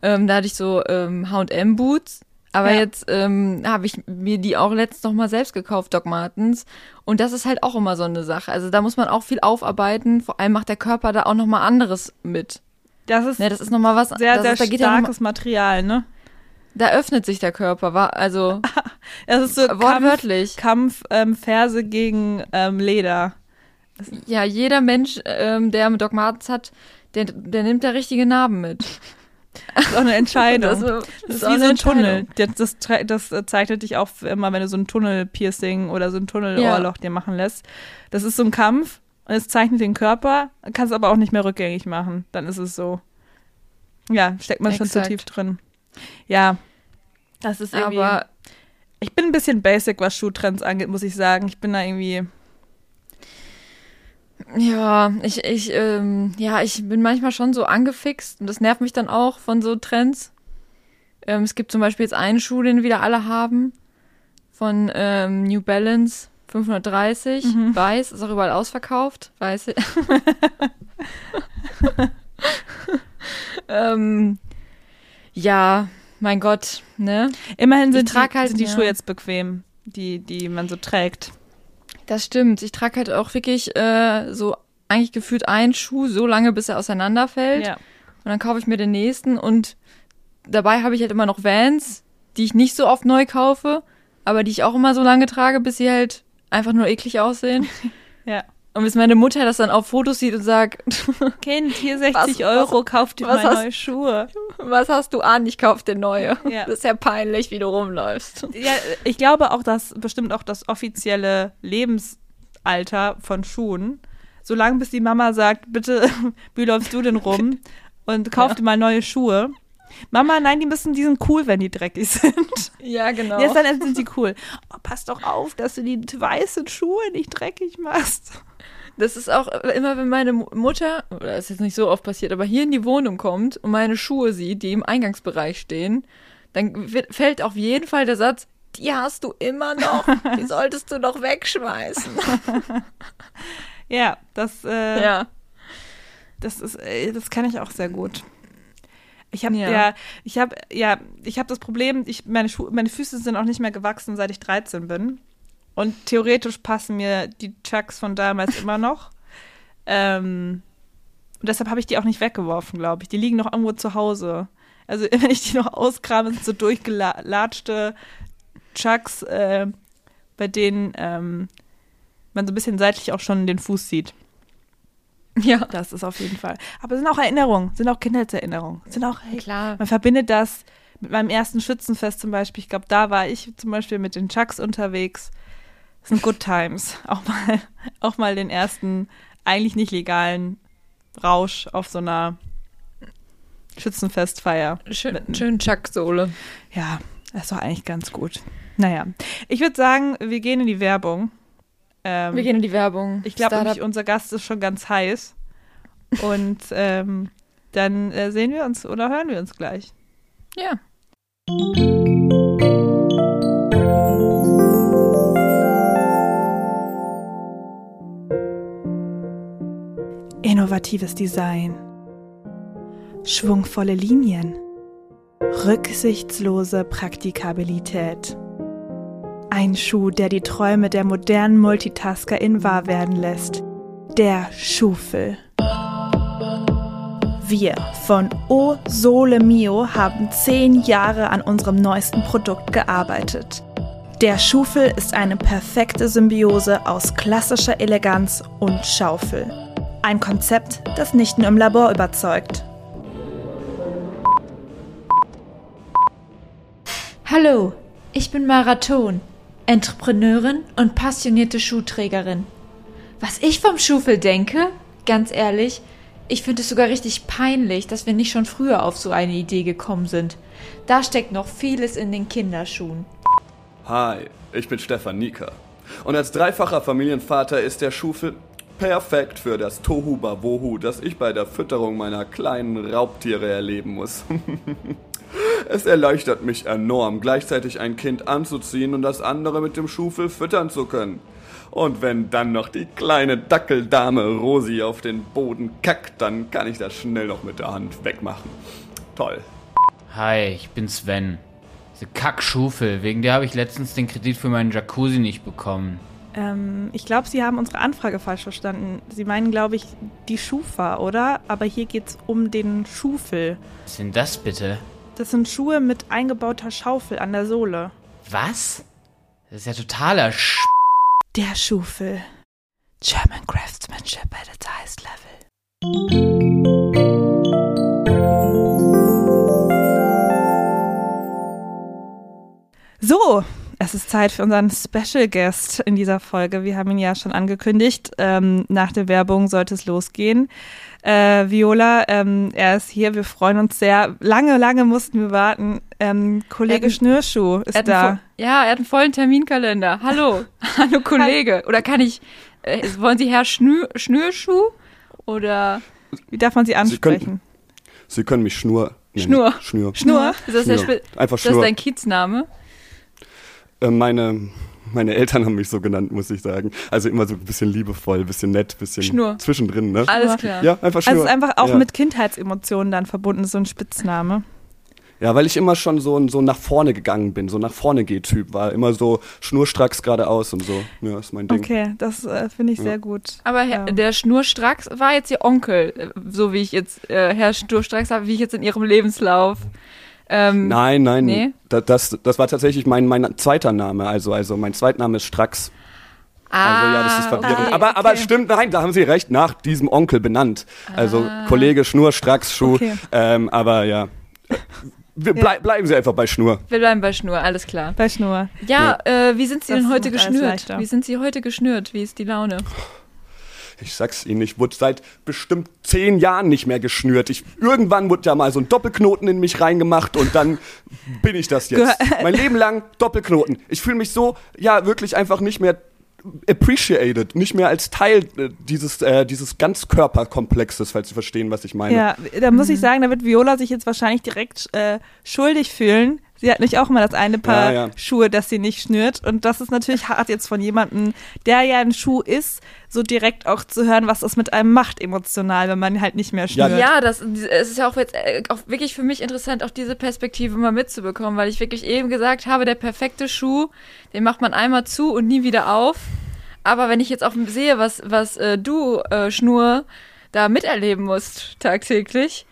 Ähm, da hatte ich so ähm, H&M-Boots. Aber Ja. jetzt ähm, habe ich mir die auch letztens noch mal selbst gekauft, Doc Martens. Und das ist halt auch immer so eine Sache. Also da muss man auch viel aufarbeiten. Vor allem macht der Körper da auch noch mal anderes mit. Das ist Ne, das ist noch mal was. sehr, das sehr ist, geht ja mal, starkes Material, ne? Da öffnet sich der Körper. War, also Es ist so Kampf, wortwörtlich. Kampf ähm, Ferse gegen ähm, Leder. Ja, jeder Mensch, ähm, der Doc Martens hat, der, der nimmt da richtige Narben mit. Das ist auch eine Entscheidung. Das, Das, das ist wie so ein. Tunnel. Das, das, das äh, zeichnet dich auch immer, wenn du so ein Tunnel-Piercing oder so ein Tunnel-Ohrloch dir machen lässt. Das ist so ein Kampf und es zeichnet den Körper, kannst aber auch nicht mehr rückgängig machen. Dann ist es so. Ja, steckt man schon zu Exakt. tief drin. Ja. Das ist irgendwie. Aber ich bin ein bisschen basic, was Schuhtrends angeht, muss ich sagen. Ich bin da irgendwie. Ja, ich, ich, ähm, ja, ich bin manchmal schon so angefixt und das nervt mich dann auch von so Trends. Ähm, es gibt zum Beispiel jetzt einen Schuh, den wieder alle haben, von ähm, New Balance 530, Mhm. weiß, ist auch überall ausverkauft, weiß. ähm, ja, mein Gott, ne? Immerhin sind, die, halt- sind die ja. Schuhe jetzt bequem, die, die man so trägt. Das stimmt. Ich trage halt auch wirklich äh, so eigentlich gefühlt einen Schuh so lange, bis er auseinanderfällt. Ja. Und dann kaufe ich mir den nächsten und dabei habe ich halt immer noch Vans, die ich nicht so oft neu kaufe, aber die ich auch immer so lange trage, bis sie halt einfach nur eklig aussehen. Ja. Und bis meine Mutter das dann auf Fotos sieht und sagt, Kind, hier 60 Was- Euro, kauf dir was mal hast- neue Schuhe. was hast du an? Ich kauf dir neue. Ja. Das ist ja peinlich, wie du rumläufst. Ja, ich glaube auch, dass bestimmt auch das offizielle Lebensalter von Schuhen solange bis die Mama sagt, bitte, wie läufst du denn rum? Und kauf Ja. dir mal neue Schuhe. Mama, nein, die müssen, die sind cool, wenn die dreckig sind. Ja, genau. Jetzt dann sind sie cool. Oh, pass doch auf, dass du die weißen Schuhe nicht dreckig machst. Das ist auch immer, wenn meine Mu- Mutter, oder das ist jetzt nicht so oft passiert, aber hier in die Wohnung kommt und meine Schuhe sieht, die im Eingangsbereich stehen, dann wird, fällt auf jeden Fall der Satz, die hast du immer noch, die solltest du noch wegschmeißen. Ja, das, äh, Ja. das ist, äh, das kann ich auch sehr gut. Ich habe ja. Ja. ich habe ja, ich habe das Problem, ich meine Schu meine Füße sind auch nicht mehr gewachsen, seit ich 13 bin. Und theoretisch passen mir die Chucks von damals immer noch. Ähm, und deshalb habe ich die auch nicht weggeworfen, glaube ich. Die liegen noch irgendwo zu Hause. Also wenn ich die noch auskrame, sind so durchgelatschte Chucks, äh, bei denen ähm, man so ein bisschen seitlich auch schon den Fuß sieht. Ja. Das ist auf jeden Fall. Aber es sind auch Erinnerungen, sind auch Kindheitserinnerungen. Sind auch, hey, Klar. man verbindet das mit meinem ersten Schützenfest zum Beispiel. Ich glaube, da war ich zum Beispiel mit den Chucks unterwegs. Das sind Good Times. Auch mal, auch mal den ersten eigentlich nicht legalen Rausch auf so einer Schützenfestfeier. Schön, Mitten. schön Chuck-Sohle. Ja, das ist doch eigentlich ganz gut. Naja, ich würde sagen, wir gehen in die Werbung. Ähm, Wir gehen in die Werbung. ich glaube unser Gast ist schon ganz heiß. Und ähm, dann äh, sehen wir uns oder hören wir uns gleich. Ja. Innovatives Design. Schwungvolle Linien. Rücksichtslose Praktikabilität. Ein Schuh, der die Träume der modernen Multitaskerin wahr werden lässt. Der Schufel. Wir von O Sole Mio haben zehn Jahre an unserem neuesten Produkt gearbeitet. Der Schufel ist eine perfekte Symbiose aus klassischer Eleganz und Schaufel. Ein Konzept, das nicht nur im Labor überzeugt. Hallo, ich bin Marathon, Entrepreneurin und passionierte Schuhträgerin. Was ich vom Schufel denke, ganz ehrlich, ich finde es sogar richtig peinlich, dass wir nicht schon früher auf so eine Idee gekommen sind. Da steckt noch vieles in den Kinderschuhen. Hi, ich bin Stefan Nika. Und als dreifacher Familienvater ist der Schufel perfekt für das Tohu Bawohu, das ich bei der Fütterung meiner kleinen Raubtiere erleben muss. es erleichtert mich enorm, gleichzeitig ein Kind anzuziehen und das andere mit dem Schufel füttern zu können. Und wenn dann noch die kleine Dackeldame Rosi auf den Boden kackt, dann kann ich das schnell noch mit der Hand wegmachen. Toll. Hi, ich bin Sven. Diese Kackschufel, wegen der habe ich letztens den Kredit für meinen Jacuzzi nicht bekommen. Ähm, ich glaube, Sie haben unsere Anfrage falsch verstanden. Sie meinen, glaube ich, die Schufa, oder? Aber hier geht es um den Schufel. Was denn das bitte? Das sind Schuhe mit eingebauter Schaufel an der Sohle. Was? Das ist ja totaler Sch... Der Schufel. German Craftsmanship at its highest level. So, es ist Zeit für unseren Special Guest in dieser Folge. Wir haben ihn ja schon angekündigt. Ähm, nach der Werbung sollte es losgehen. Äh, Viola, ähm, er ist hier. Wir freuen uns sehr. Lange, lange mussten wir warten. Ähm, Kollege Schnürschuh ist da. ja, er hat einen vollen Terminkalender. Hallo. Hallo, Kollege. Oder kann ich, äh, wollen Sie Herr Schnür, Schnürschuh? Oder Wie darf man Sie ansprechen? Sie können mich Schnur nennen. Schnur. Schnur. Schnur? Ist das, der Schnur. Spe- Einfach ist das Schnur. dein Kiezname? Äh, meine, meine Eltern haben mich so genannt, muss ich sagen. Also immer so ein bisschen liebevoll, ein bisschen nett, ein bisschen Schnur. zwischendrin, ne? Alles klar. Ja, einfach Schnur. Also es ist einfach auch ja. mit Kindheitsemotionen dann verbunden, so ein Spitzname. Ja, weil ich immer schon so, so nach vorne gegangen bin, so nach vorne geht Typ, war immer so schnurstracks geradeaus und so. Ja, ist mein Ding. Okay, das äh, finde ich Ja. sehr gut. Aber Herr, Ja. der Schnurstracks war jetzt Ihr Onkel, äh, so wie ich jetzt, äh, Herr Schnurstracks habe, wie ich jetzt in Ihrem Lebenslauf. Ähm, Nein, nein, Nee? da, das, das war tatsächlich mein, mein zweiter Name, also, also mein Zweitname ist Strax. Also ja, das ist verwirrend. Ah, okay. aber, aber okay. stimmt, nein, da haben Sie recht, nach diesem Onkel benannt. Also Ah. Kollege Schnur, Strax, Schuh. Okay. Ähm, aber ja, wir blei bleiben Sie einfach bei Schnur. Wir bleiben bei Schnur, alles klar. Bei Schnur. Ja, Äh, wie sind Sie Das denn heute geschnürt? Wie sind Sie heute geschnürt? Wie ist die Laune? Ich sag's Ihnen, ich wurde seit bestimmt zehn Jahren nicht mehr geschnürt. Ich, irgendwann wurde ja mal so ein Doppelknoten in mich reingemacht und dann bin ich das jetzt. mein Leben lang Doppelknoten. Ich fühle mich so, ja, wirklich einfach nicht mehr appreciated, nicht mehr als Teil äh, dieses, äh, dieses Ganzkörperkomplexes, falls Sie verstehen, was ich meine. Ja, da muss ich sagen, da wird Viola sich jetzt wahrscheinlich direkt äh, schuldig fühlen. Sie hat nicht auch immer das eine Paar Ja, ja. Schuhe, das sie nicht schnürt. Und das ist natürlich hart jetzt von jemandem, der ja ein Schuh ist, so direkt auch zu hören, was das mit einem macht emotional, wenn man halt nicht mehr schnürt. Ja, das es ist ja auch jetzt äh, auch wirklich für mich interessant, auch diese Perspektive mal mitzubekommen, weil ich wirklich eben gesagt habe, der perfekte Schuh, den macht man einmal zu und nie wieder auf. Aber wenn ich jetzt auch sehe, was, was äh, du, äh, Schnur, da miterleben musst tagtäglich,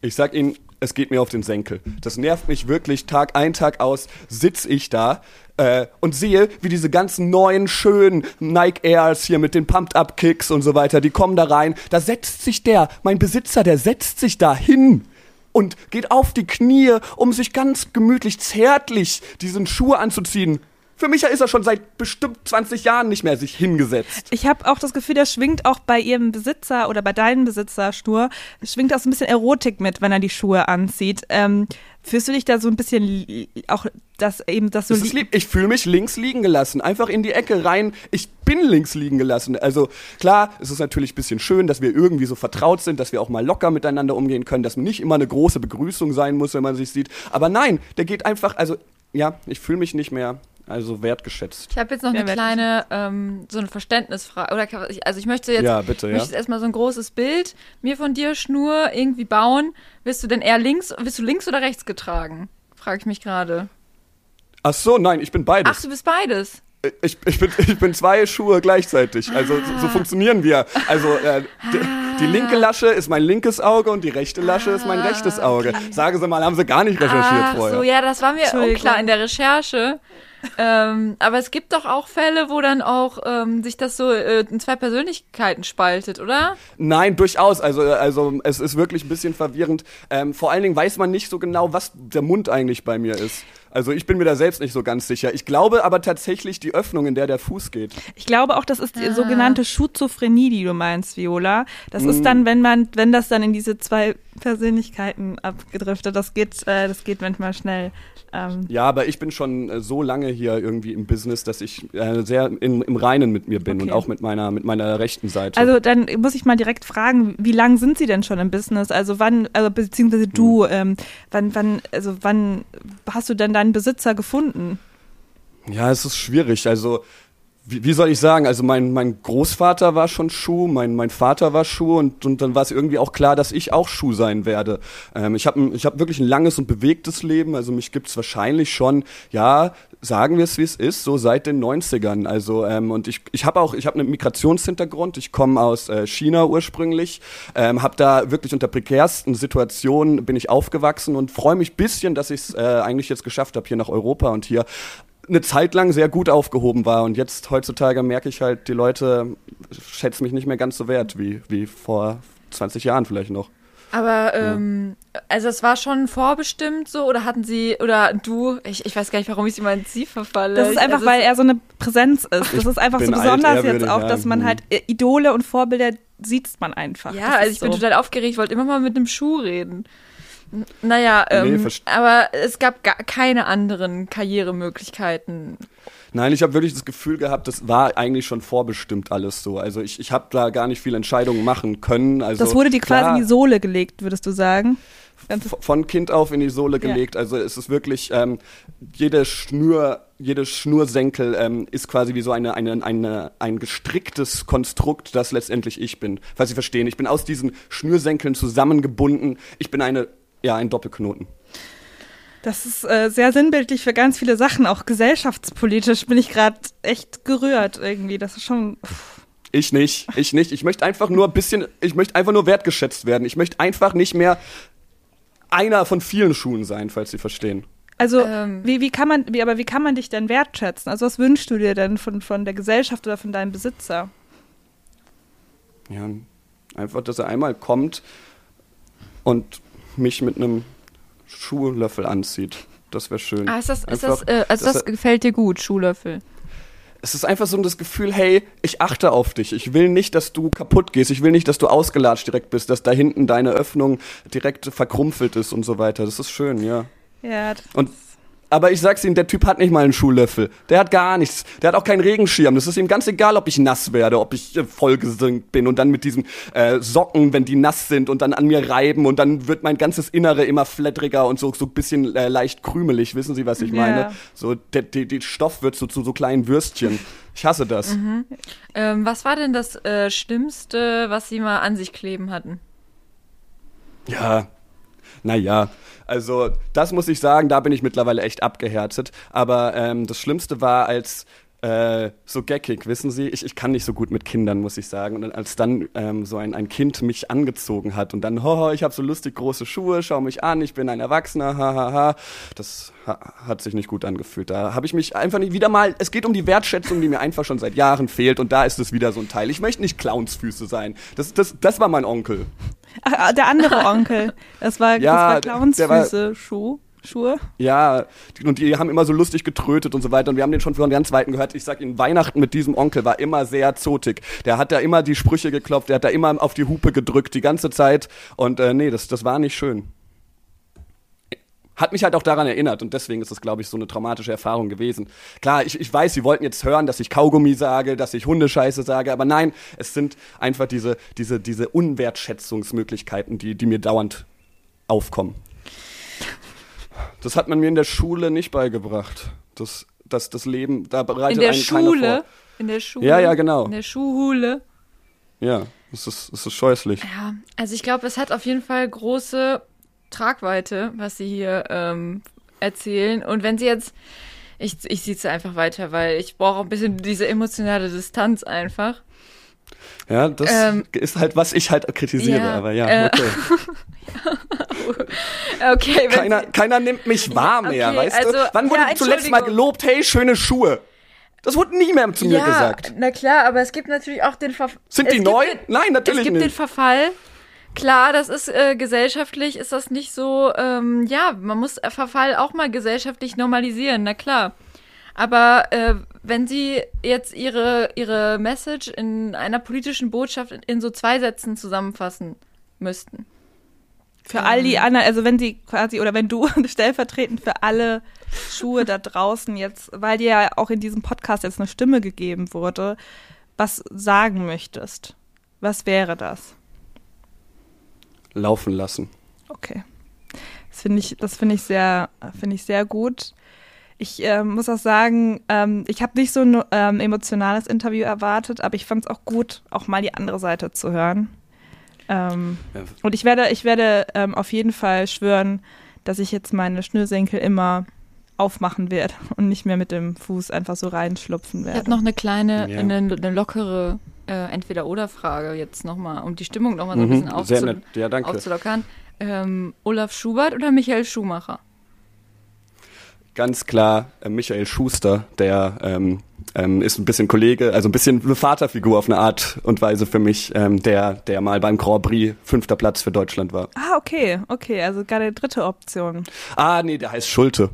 Ich sag Ihnen, es geht mir auf den Senkel. Das nervt mich wirklich. Tag ein, Tag aus sitz ich da äh, und sehe, wie diese ganzen neuen, schönen Nike Airs hier mit den Pumped-Up-Kicks und so weiter, die kommen da rein. Da setzt sich der, mein Besitzer, der setzt sich da hin und geht auf die Knie, um sich ganz gemütlich, zärtlich diesen Schuh anzuziehen. Für mich ist er schon seit bestimmt 20 Jahren nicht mehr sich hingesetzt. Ich habe auch das Gefühl, der schwingt auch bei ihrem Besitzer oder bei deinem Besitzer Stur, schwingt auch so ein bisschen Erotik mit, wenn er die Schuhe anzieht. Ähm, fühlst du dich da so ein bisschen auch, dass eben das so Das lieb. Ich fühle mich links liegen gelassen. Einfach in die Ecke rein. Ich bin links liegen gelassen. Also klar, es ist natürlich ein bisschen schön, dass wir irgendwie so vertraut sind, dass wir auch mal locker miteinander umgehen können, dass nicht immer eine große Begrüßung sein muss, wenn man sich sieht. Aber nein, der geht einfach, also ja, ich fühle mich nicht mehr also wertgeschätzt. ich habe jetzt noch Wer eine kleine, ähm, so eine Verständnisfrage. Oder also ich möchte jetzt, Ja, bitte, ich ja. möchte jetzt erstmal so ein großes Bild mir von dir, Schnur, irgendwie bauen. Wirst du denn eher links, wirst du links oder rechts getragen? Frage ich mich gerade. Ach so, nein, ich bin Ach, beides. du bist beides. Ich, ich, bin, ich bin zwei Schuhe gleichzeitig. Also so, so funktionieren wir. Also äh, die, die linke Lasche ist mein linkes Auge und die rechte Lasche ist mein rechtes Auge. Sagen Sie mal, haben Sie gar nicht recherchiert Ach vorher? so, ja, das war mir unklar in der Recherche. Ähm, aber es gibt doch auch Fälle, wo dann auch ähm, sich das so äh, in zwei Persönlichkeiten spaltet, oder? Nein, durchaus. Also, also es ist wirklich ein bisschen verwirrend. Ähm, vor allen Dingen weiß man nicht so genau, was der Mund eigentlich bei mir ist. Also ich bin mir da selbst nicht so ganz sicher. Ich glaube aber tatsächlich die Öffnung, in der der Fuß geht. Ich glaube auch, das ist die Ah. sogenannte Schizophrenie, die du meinst, Viola. Das Mm. ist dann, wenn man, wenn das dann in diese zwei Persönlichkeiten abgedriftet, das geht, äh, das geht manchmal schnell. Ähm, Ja, aber ich bin schon äh, so lange hier irgendwie im Business, dass ich äh, sehr in, im Reinen mit mir bin Okay. und auch mit meiner, mit meiner rechten Seite. also dann muss ich mal direkt fragen, wie lang sind Sie denn schon im Business? Also wann, also beziehungsweise Hm. du, ähm, wann, wann, also wann hast du denn deinen Besitzer gefunden? Ja, es ist schwierig. Also, wie, wie soll ich sagen? Also, mein, mein Großvater war schon Schuh, mein, mein Vater war Schuh und, und dann war es irgendwie auch klar, dass ich auch Schuh sein werde. Ähm, ich habe ich hab wirklich ein langes und bewegtes Leben. Also, mich gibt's wahrscheinlich schon, ja, sagen wir es, wie es ist, so seit den 90ern. Also, ähm, und ich, ich habe auch, ich habe einen Migrationshintergrund. Ich komme aus äh, China ursprünglich, ähm, habe da wirklich unter prekärsten Situationen bin ich aufgewachsen und freue mich bisschen, dass ich es äh, eigentlich jetzt geschafft habe hier nach Europa und hier eine Zeit lang sehr gut aufgehoben war und jetzt heutzutage merke ich halt, die Leute schätzen mich nicht mehr ganz so wert wie, wie vor 20 Jahren vielleicht noch. Aber, ähm, also es war schon vorbestimmt so, oder hatten sie, oder du, ich, ich weiß gar nicht, warum ich sie mal ins Sie verfalle. Das ist einfach, also weil er so eine Präsenz ist. Das ist einfach so bin alt, besonders jetzt auch, ja. dass man Mhm. halt äh, Idole und Vorbilder sieht man einfach. Ja, Das also ich bin so. total aufgeregt, wollte immer mal mit einem Schuh reden. Naja, Nee, ähm, verst- aber es gab gar keine anderen Karrieremöglichkeiten. Nein, ich habe wirklich das Gefühl gehabt, das war eigentlich schon vorbestimmt alles so. Also ich, ich habe da gar nicht viel Entscheidungen machen können. Also Das wurde dir quasi klar, in die Sohle gelegt, würdest du sagen? Von Kind auf in die Sohle Ja. gelegt. Also es ist wirklich ähm, jede Schnur, jede Schnursenkel ähm, ist quasi wie so eine, eine, eine, ein gestricktes Konstrukt, das letztendlich ich bin. Falls Sie verstehen, ich bin aus diesen Schnürsenkeln zusammengebunden. Ich bin eine, ja, ein Doppelknoten. Das ist äh, sehr sinnbildlich für ganz viele Sachen, auch gesellschaftspolitisch bin ich gerade echt gerührt irgendwie. Das ist schon. Ich nicht, ich nicht. Ich möchte einfach nur ein bisschen, ich möchte einfach nur wertgeschätzt werden. Ich möchte einfach nicht mehr einer von vielen Schuhen sein, falls Sie verstehen. Also Ähm. wie, wie kann man, wie, aber wie kann man dich denn wertschätzen? Also was wünschst du dir denn von, von der Gesellschaft oder von deinem Besitzer? Ja, einfach, dass er einmal kommt und mich mit einem Schuhlöffel anzieht. Das wäre schön. Ah, ist das, ist Einfach, das, äh, also das dass gefällt dir gut, Schuhlöffel. es ist einfach so das Gefühl, hey, ich achte auf dich. Ich will nicht, dass du kaputt gehst. Ich will nicht, dass du ausgelatscht direkt bist, dass da hinten deine Öffnung direkt verkrumpelt ist und so weiter. Das ist schön, ja. Ja, Und aber ich sag's Ihnen, der Typ hat nicht mal einen Schuhlöffel. Der hat gar nichts. Der hat auch keinen Regenschirm. Das ist ihm ganz egal, ob ich nass werde, ob ich äh, vollgesinkt bin und dann mit diesen äh, Socken, wenn die nass sind und dann an mir reiben und dann wird mein ganzes Innere immer flatteriger und so so ein bisschen äh, leicht krümelig. Wissen Sie, was ich Ja. meine? So der, der, der Stoff wird so zu so kleinen Würstchen. Ich hasse das. Ähm, was war denn das äh, Schlimmste, was Sie mal an sich kleben hatten? Ja, naja, also das muss ich sagen, da bin ich mittlerweile echt abgehärtet. Aber ähm, das Schlimmste war, als äh, so geckig, wissen Sie, ich, ich kann nicht so gut mit Kindern, muss ich sagen. Und als dann ähm, so ein, ein Kind mich angezogen hat und dann, hoho, ich habe so lustig große Schuhe, schau mich an, ich bin ein Erwachsener, hahaha, ha, ha. das ha, hat sich nicht gut angefühlt. Da habe ich mich einfach nicht wieder mal, es geht um die Wertschätzung, die mir einfach schon seit Jahren fehlt und da ist es wieder so ein Teil. Ich möchte nicht Clownsfüße sein. Das, das, das war mein Onkel. Ach, der andere Onkel. Das war, Ja, das war der war- Clownsfüße, Schuh, Schuhe. Ja, und die haben immer so lustig getrötet und so weiter. Und wir haben den schon von ganz Weiten gehört. Ich sag Ihnen, Weihnachten mit diesem Onkel war immer sehr zotig. Der hat da immer die Sprüche geklopft, der hat da immer auf die Hupe gedrückt, die ganze Zeit. Und äh, nee, das, das war nicht schön. Hat mich halt auch daran erinnert und deswegen ist es, glaube ich, so eine traumatische Erfahrung gewesen. Klar, ich, ich weiß, Sie wollten jetzt hören, dass ich Kaugummi sage, dass ich Hundescheiße sage, aber nein, es sind einfach diese, diese, diese Unwertschätzungsmöglichkeiten, die, die mir dauernd aufkommen. Das hat man mir in der Schule nicht beigebracht. Das, das, das Leben, da bereitet In der einen keiner Schule? vor. In der Schule? Ja, ja, genau. In der Schuhhule? Ja, es ist, es ist scheußlich. Ja, also ich glaube, es hat auf jeden Fall große Tragweite, was Sie hier ähm, erzählen. Und wenn Sie jetzt, ich, ich sitze einfach weiter, weil ich brauche ein bisschen diese emotionale Distanz einfach. Ja, das Ähm, ist halt, was ich halt kritisiere, ja, aber ja, äh, okay. Okay, Keiner, Sie, keiner nimmt mich wahr mehr, okay, weißt also, du? Wann wurde ja, zuletzt mal gelobt, hey, schöne Schuhe? Das wurde nie mehr zu mir ja, gesagt. na klar, aber es gibt natürlich auch den Verfall. Sind die neu? Nein, natürlich Es gibt den nicht. Verfall. Klar, das ist äh, gesellschaftlich, ist das nicht so, ähm, ja, man muss Verfall auch mal gesellschaftlich normalisieren, na klar. Aber äh, wenn Sie jetzt Ihre, Ihre Message in einer politischen Botschaft in, in so zwei Sätzen zusammenfassen müssten. Für all die anderen, also wenn sie quasi, oder wenn du stellvertretend für alle Schuhe da draußen jetzt, weil dir ja auch in diesem Podcast jetzt eine Stimme gegeben wurde, was sagen möchtest, was wäre das? Laufen lassen. Okay. Das finde ich, das finde ich sehr, finde ich sehr gut. Ich ähm, muss auch sagen, ähm, ich habe nicht so ein ähm, emotionales Interview erwartet, aber ich fand es auch gut, auch mal die andere Seite zu hören. Ähm, Ja. und ich werde, ich werde ähm, auf jeden Fall schwören, dass ich jetzt meine Schnürsenkel immer aufmachen werde und nicht mehr mit dem Fuß einfach so reinschlupfen Ich werde. habe noch eine kleine, Ja. eine, eine lockere äh, Entweder-Oder-Frage jetzt nochmal, um die Stimmung nochmal so ein Mhm, bisschen sehr aufzu nett. Ja, danke. aufzulockern. Ähm, Olaf Schubert oder Michael Schumacher? Ganz klar, äh, Michael Schuster, der ähm, ähm, ist ein bisschen Kollege, also ein bisschen eine Vaterfigur auf eine Art und Weise für mich, ähm, der, der mal beim Grand Prix fünfter Platz für Deutschland war. ah, okay, okay, also gerade dritte Option. Ah, nee, der heißt Schulte.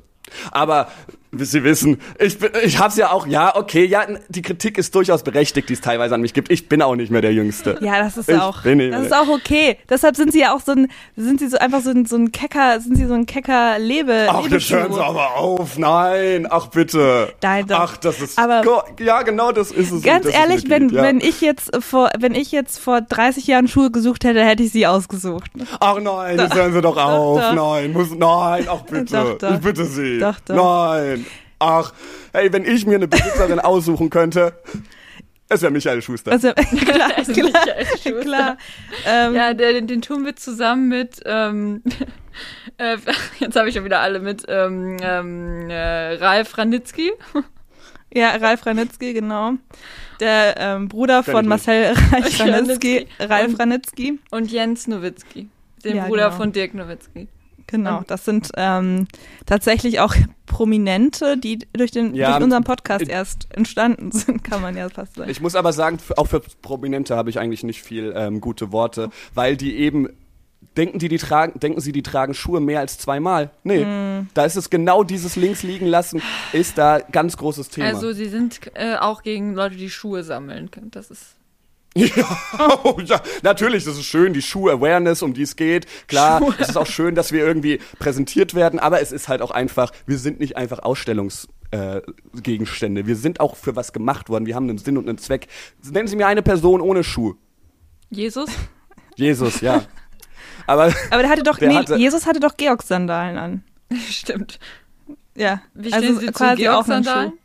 Aber Sie wissen, ich, ich hab's ja auch, ja, okay, ja, die Kritik ist durchaus berechtigt, die es teilweise an mich gibt. Ich bin auch nicht mehr der Jüngste. Ja, das ist Ich auch, das ist auch okay. Deshalb sind sie ja auch so ein, sind sie so einfach so ein, so ein kecker, sind sie so ein kecker Lebe, Ach, jetzt hören Sie aber auf, nein, ach bitte. Nein, doch. Ach, das ist, Aber- ja, genau das ist es. Ganz ehrlich, wenn, geht, ja. wenn ich jetzt vor, wenn ich jetzt vor 30 Jahren Schuhe gesucht hätte, hätte ich sie ausgesucht. Ach nein, jetzt hören Sie doch auf. doch. Nein, muss, nein, ach bitte. Doch, doch. Ich bitte Sie. Doch, doch. Nein. Ach, hey, wenn ich mir eine Besitzerin aussuchen könnte, es wäre Michael Schuster. Also, klar, Also klar, Michael Schuster. klar. Ähm, Ja, der, den, den tun wir zusammen mit, ähm, äh, jetzt habe ich schon wieder alle mit ähm, ähm, äh, Ralf Ranitzky. ja, Ralf Ranitzky, genau. Der ähm, Bruder von Marcel Ralf Ranitzky. Ranitzky, Ralf Und- Ranitzky. und Jens Nowitzki, den Ja, Bruder genau. von Dirk Nowitzki. Genau, Und- das sind ähm, tatsächlich auch Prominente, die durch, den, Ja, durch unseren Podcast äh, erst entstanden sind, kann man ja fast sagen. Ich muss aber sagen, für, auch für Prominente habe ich eigentlich nicht viel ähm, gute Worte, weil die eben denken die, die tragen, denken sie, die tragen Schuhe mehr als zweimal? Nee, da ist es genau dieses links liegen lassen, ist da ganz großes Thema. Also sie sind äh, auch gegen Leute, die Schuhe sammeln. Das ist Ja, ja, natürlich, das ist schön, die Schuh-Awareness, um die es geht. Klar, es ist auch schön, dass wir irgendwie präsentiert werden, aber es ist halt auch einfach, wir sind nicht einfach Ausstellungsgegenstände. Äh, wir sind auch für was gemacht worden, wir haben einen Sinn und einen Zweck. Nennen Sie mir eine Person ohne Schuh. Jesus. Jesus, ja. Aber Aber der hatte doch, Der nee, hatte- Jesus hatte doch Georg-Sandalen an. Stimmt. Ja. Wie stehen Sie zu quasi auch ein Georg-Sandalen? Schuh.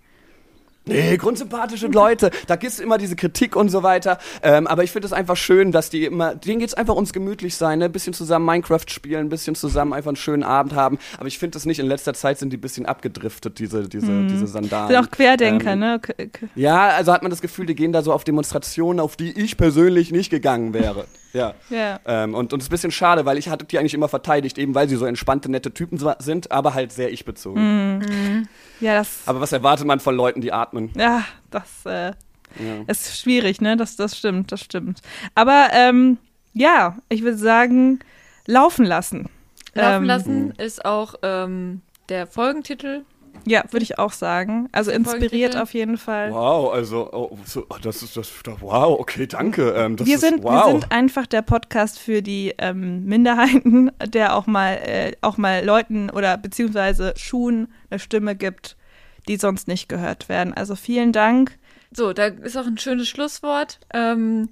Nee, grundsympathische Leute. Da gibt's immer diese Kritik und so weiter. Ähm, aber ich finde es einfach schön, dass die immer, denen geht's einfach ums gemütlich sein, ne? Bisschen zusammen Minecraft spielen, ein bisschen zusammen einfach einen schönen Abend haben. Aber ich finde das nicht, in letzter Zeit sind die ein bisschen abgedriftet, diese, diese, diese Sandalen. Sind auch Querdenker, Ähm, ne? K Ja, also hat man das Gefühl, die gehen da so auf Demonstrationen, auf die ich persönlich nicht gegangen wäre. Ja. ja. Ähm, und, und es ist ein bisschen schade, weil ich hatte die eigentlich immer verteidigt, eben weil sie so entspannte, nette Typen sind, aber halt sehr ich-bezogen. Ja, das, Aber was erwartet man von Leuten, die atmen? ja, das äh, Ja. ist schwierig, ne? Das, das stimmt, das stimmt. Aber ähm, ja, ich würde sagen, laufen lassen. Laufen Ähm, lassen ist auch ähm, der Folgentitel. Ja, würde ich auch sagen. Also inspiriert auf jeden Fall. Wow, also, oh, so, oh, das ist das. Wow, okay, danke. Ähm, das wir, ist, sind, wow. wir sind einfach der Podcast für die ähm, Minderheiten, der auch mal, äh, auch mal Leuten oder beziehungsweise Schuhen eine Stimme gibt, die sonst nicht gehört werden. Also vielen Dank. So, da ist auch ein schönes Schlusswort. Ähm,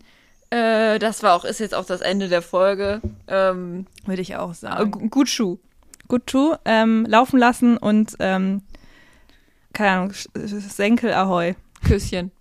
äh, das war auch, ist jetzt auch das Ende der Folge. Ähm, Würde ich auch äh, sagen. gu- gut Schuh. Gut, tu, ähm, laufen lassen und ähm, keine Ahnung, Senkel Ahoi. Küsschen.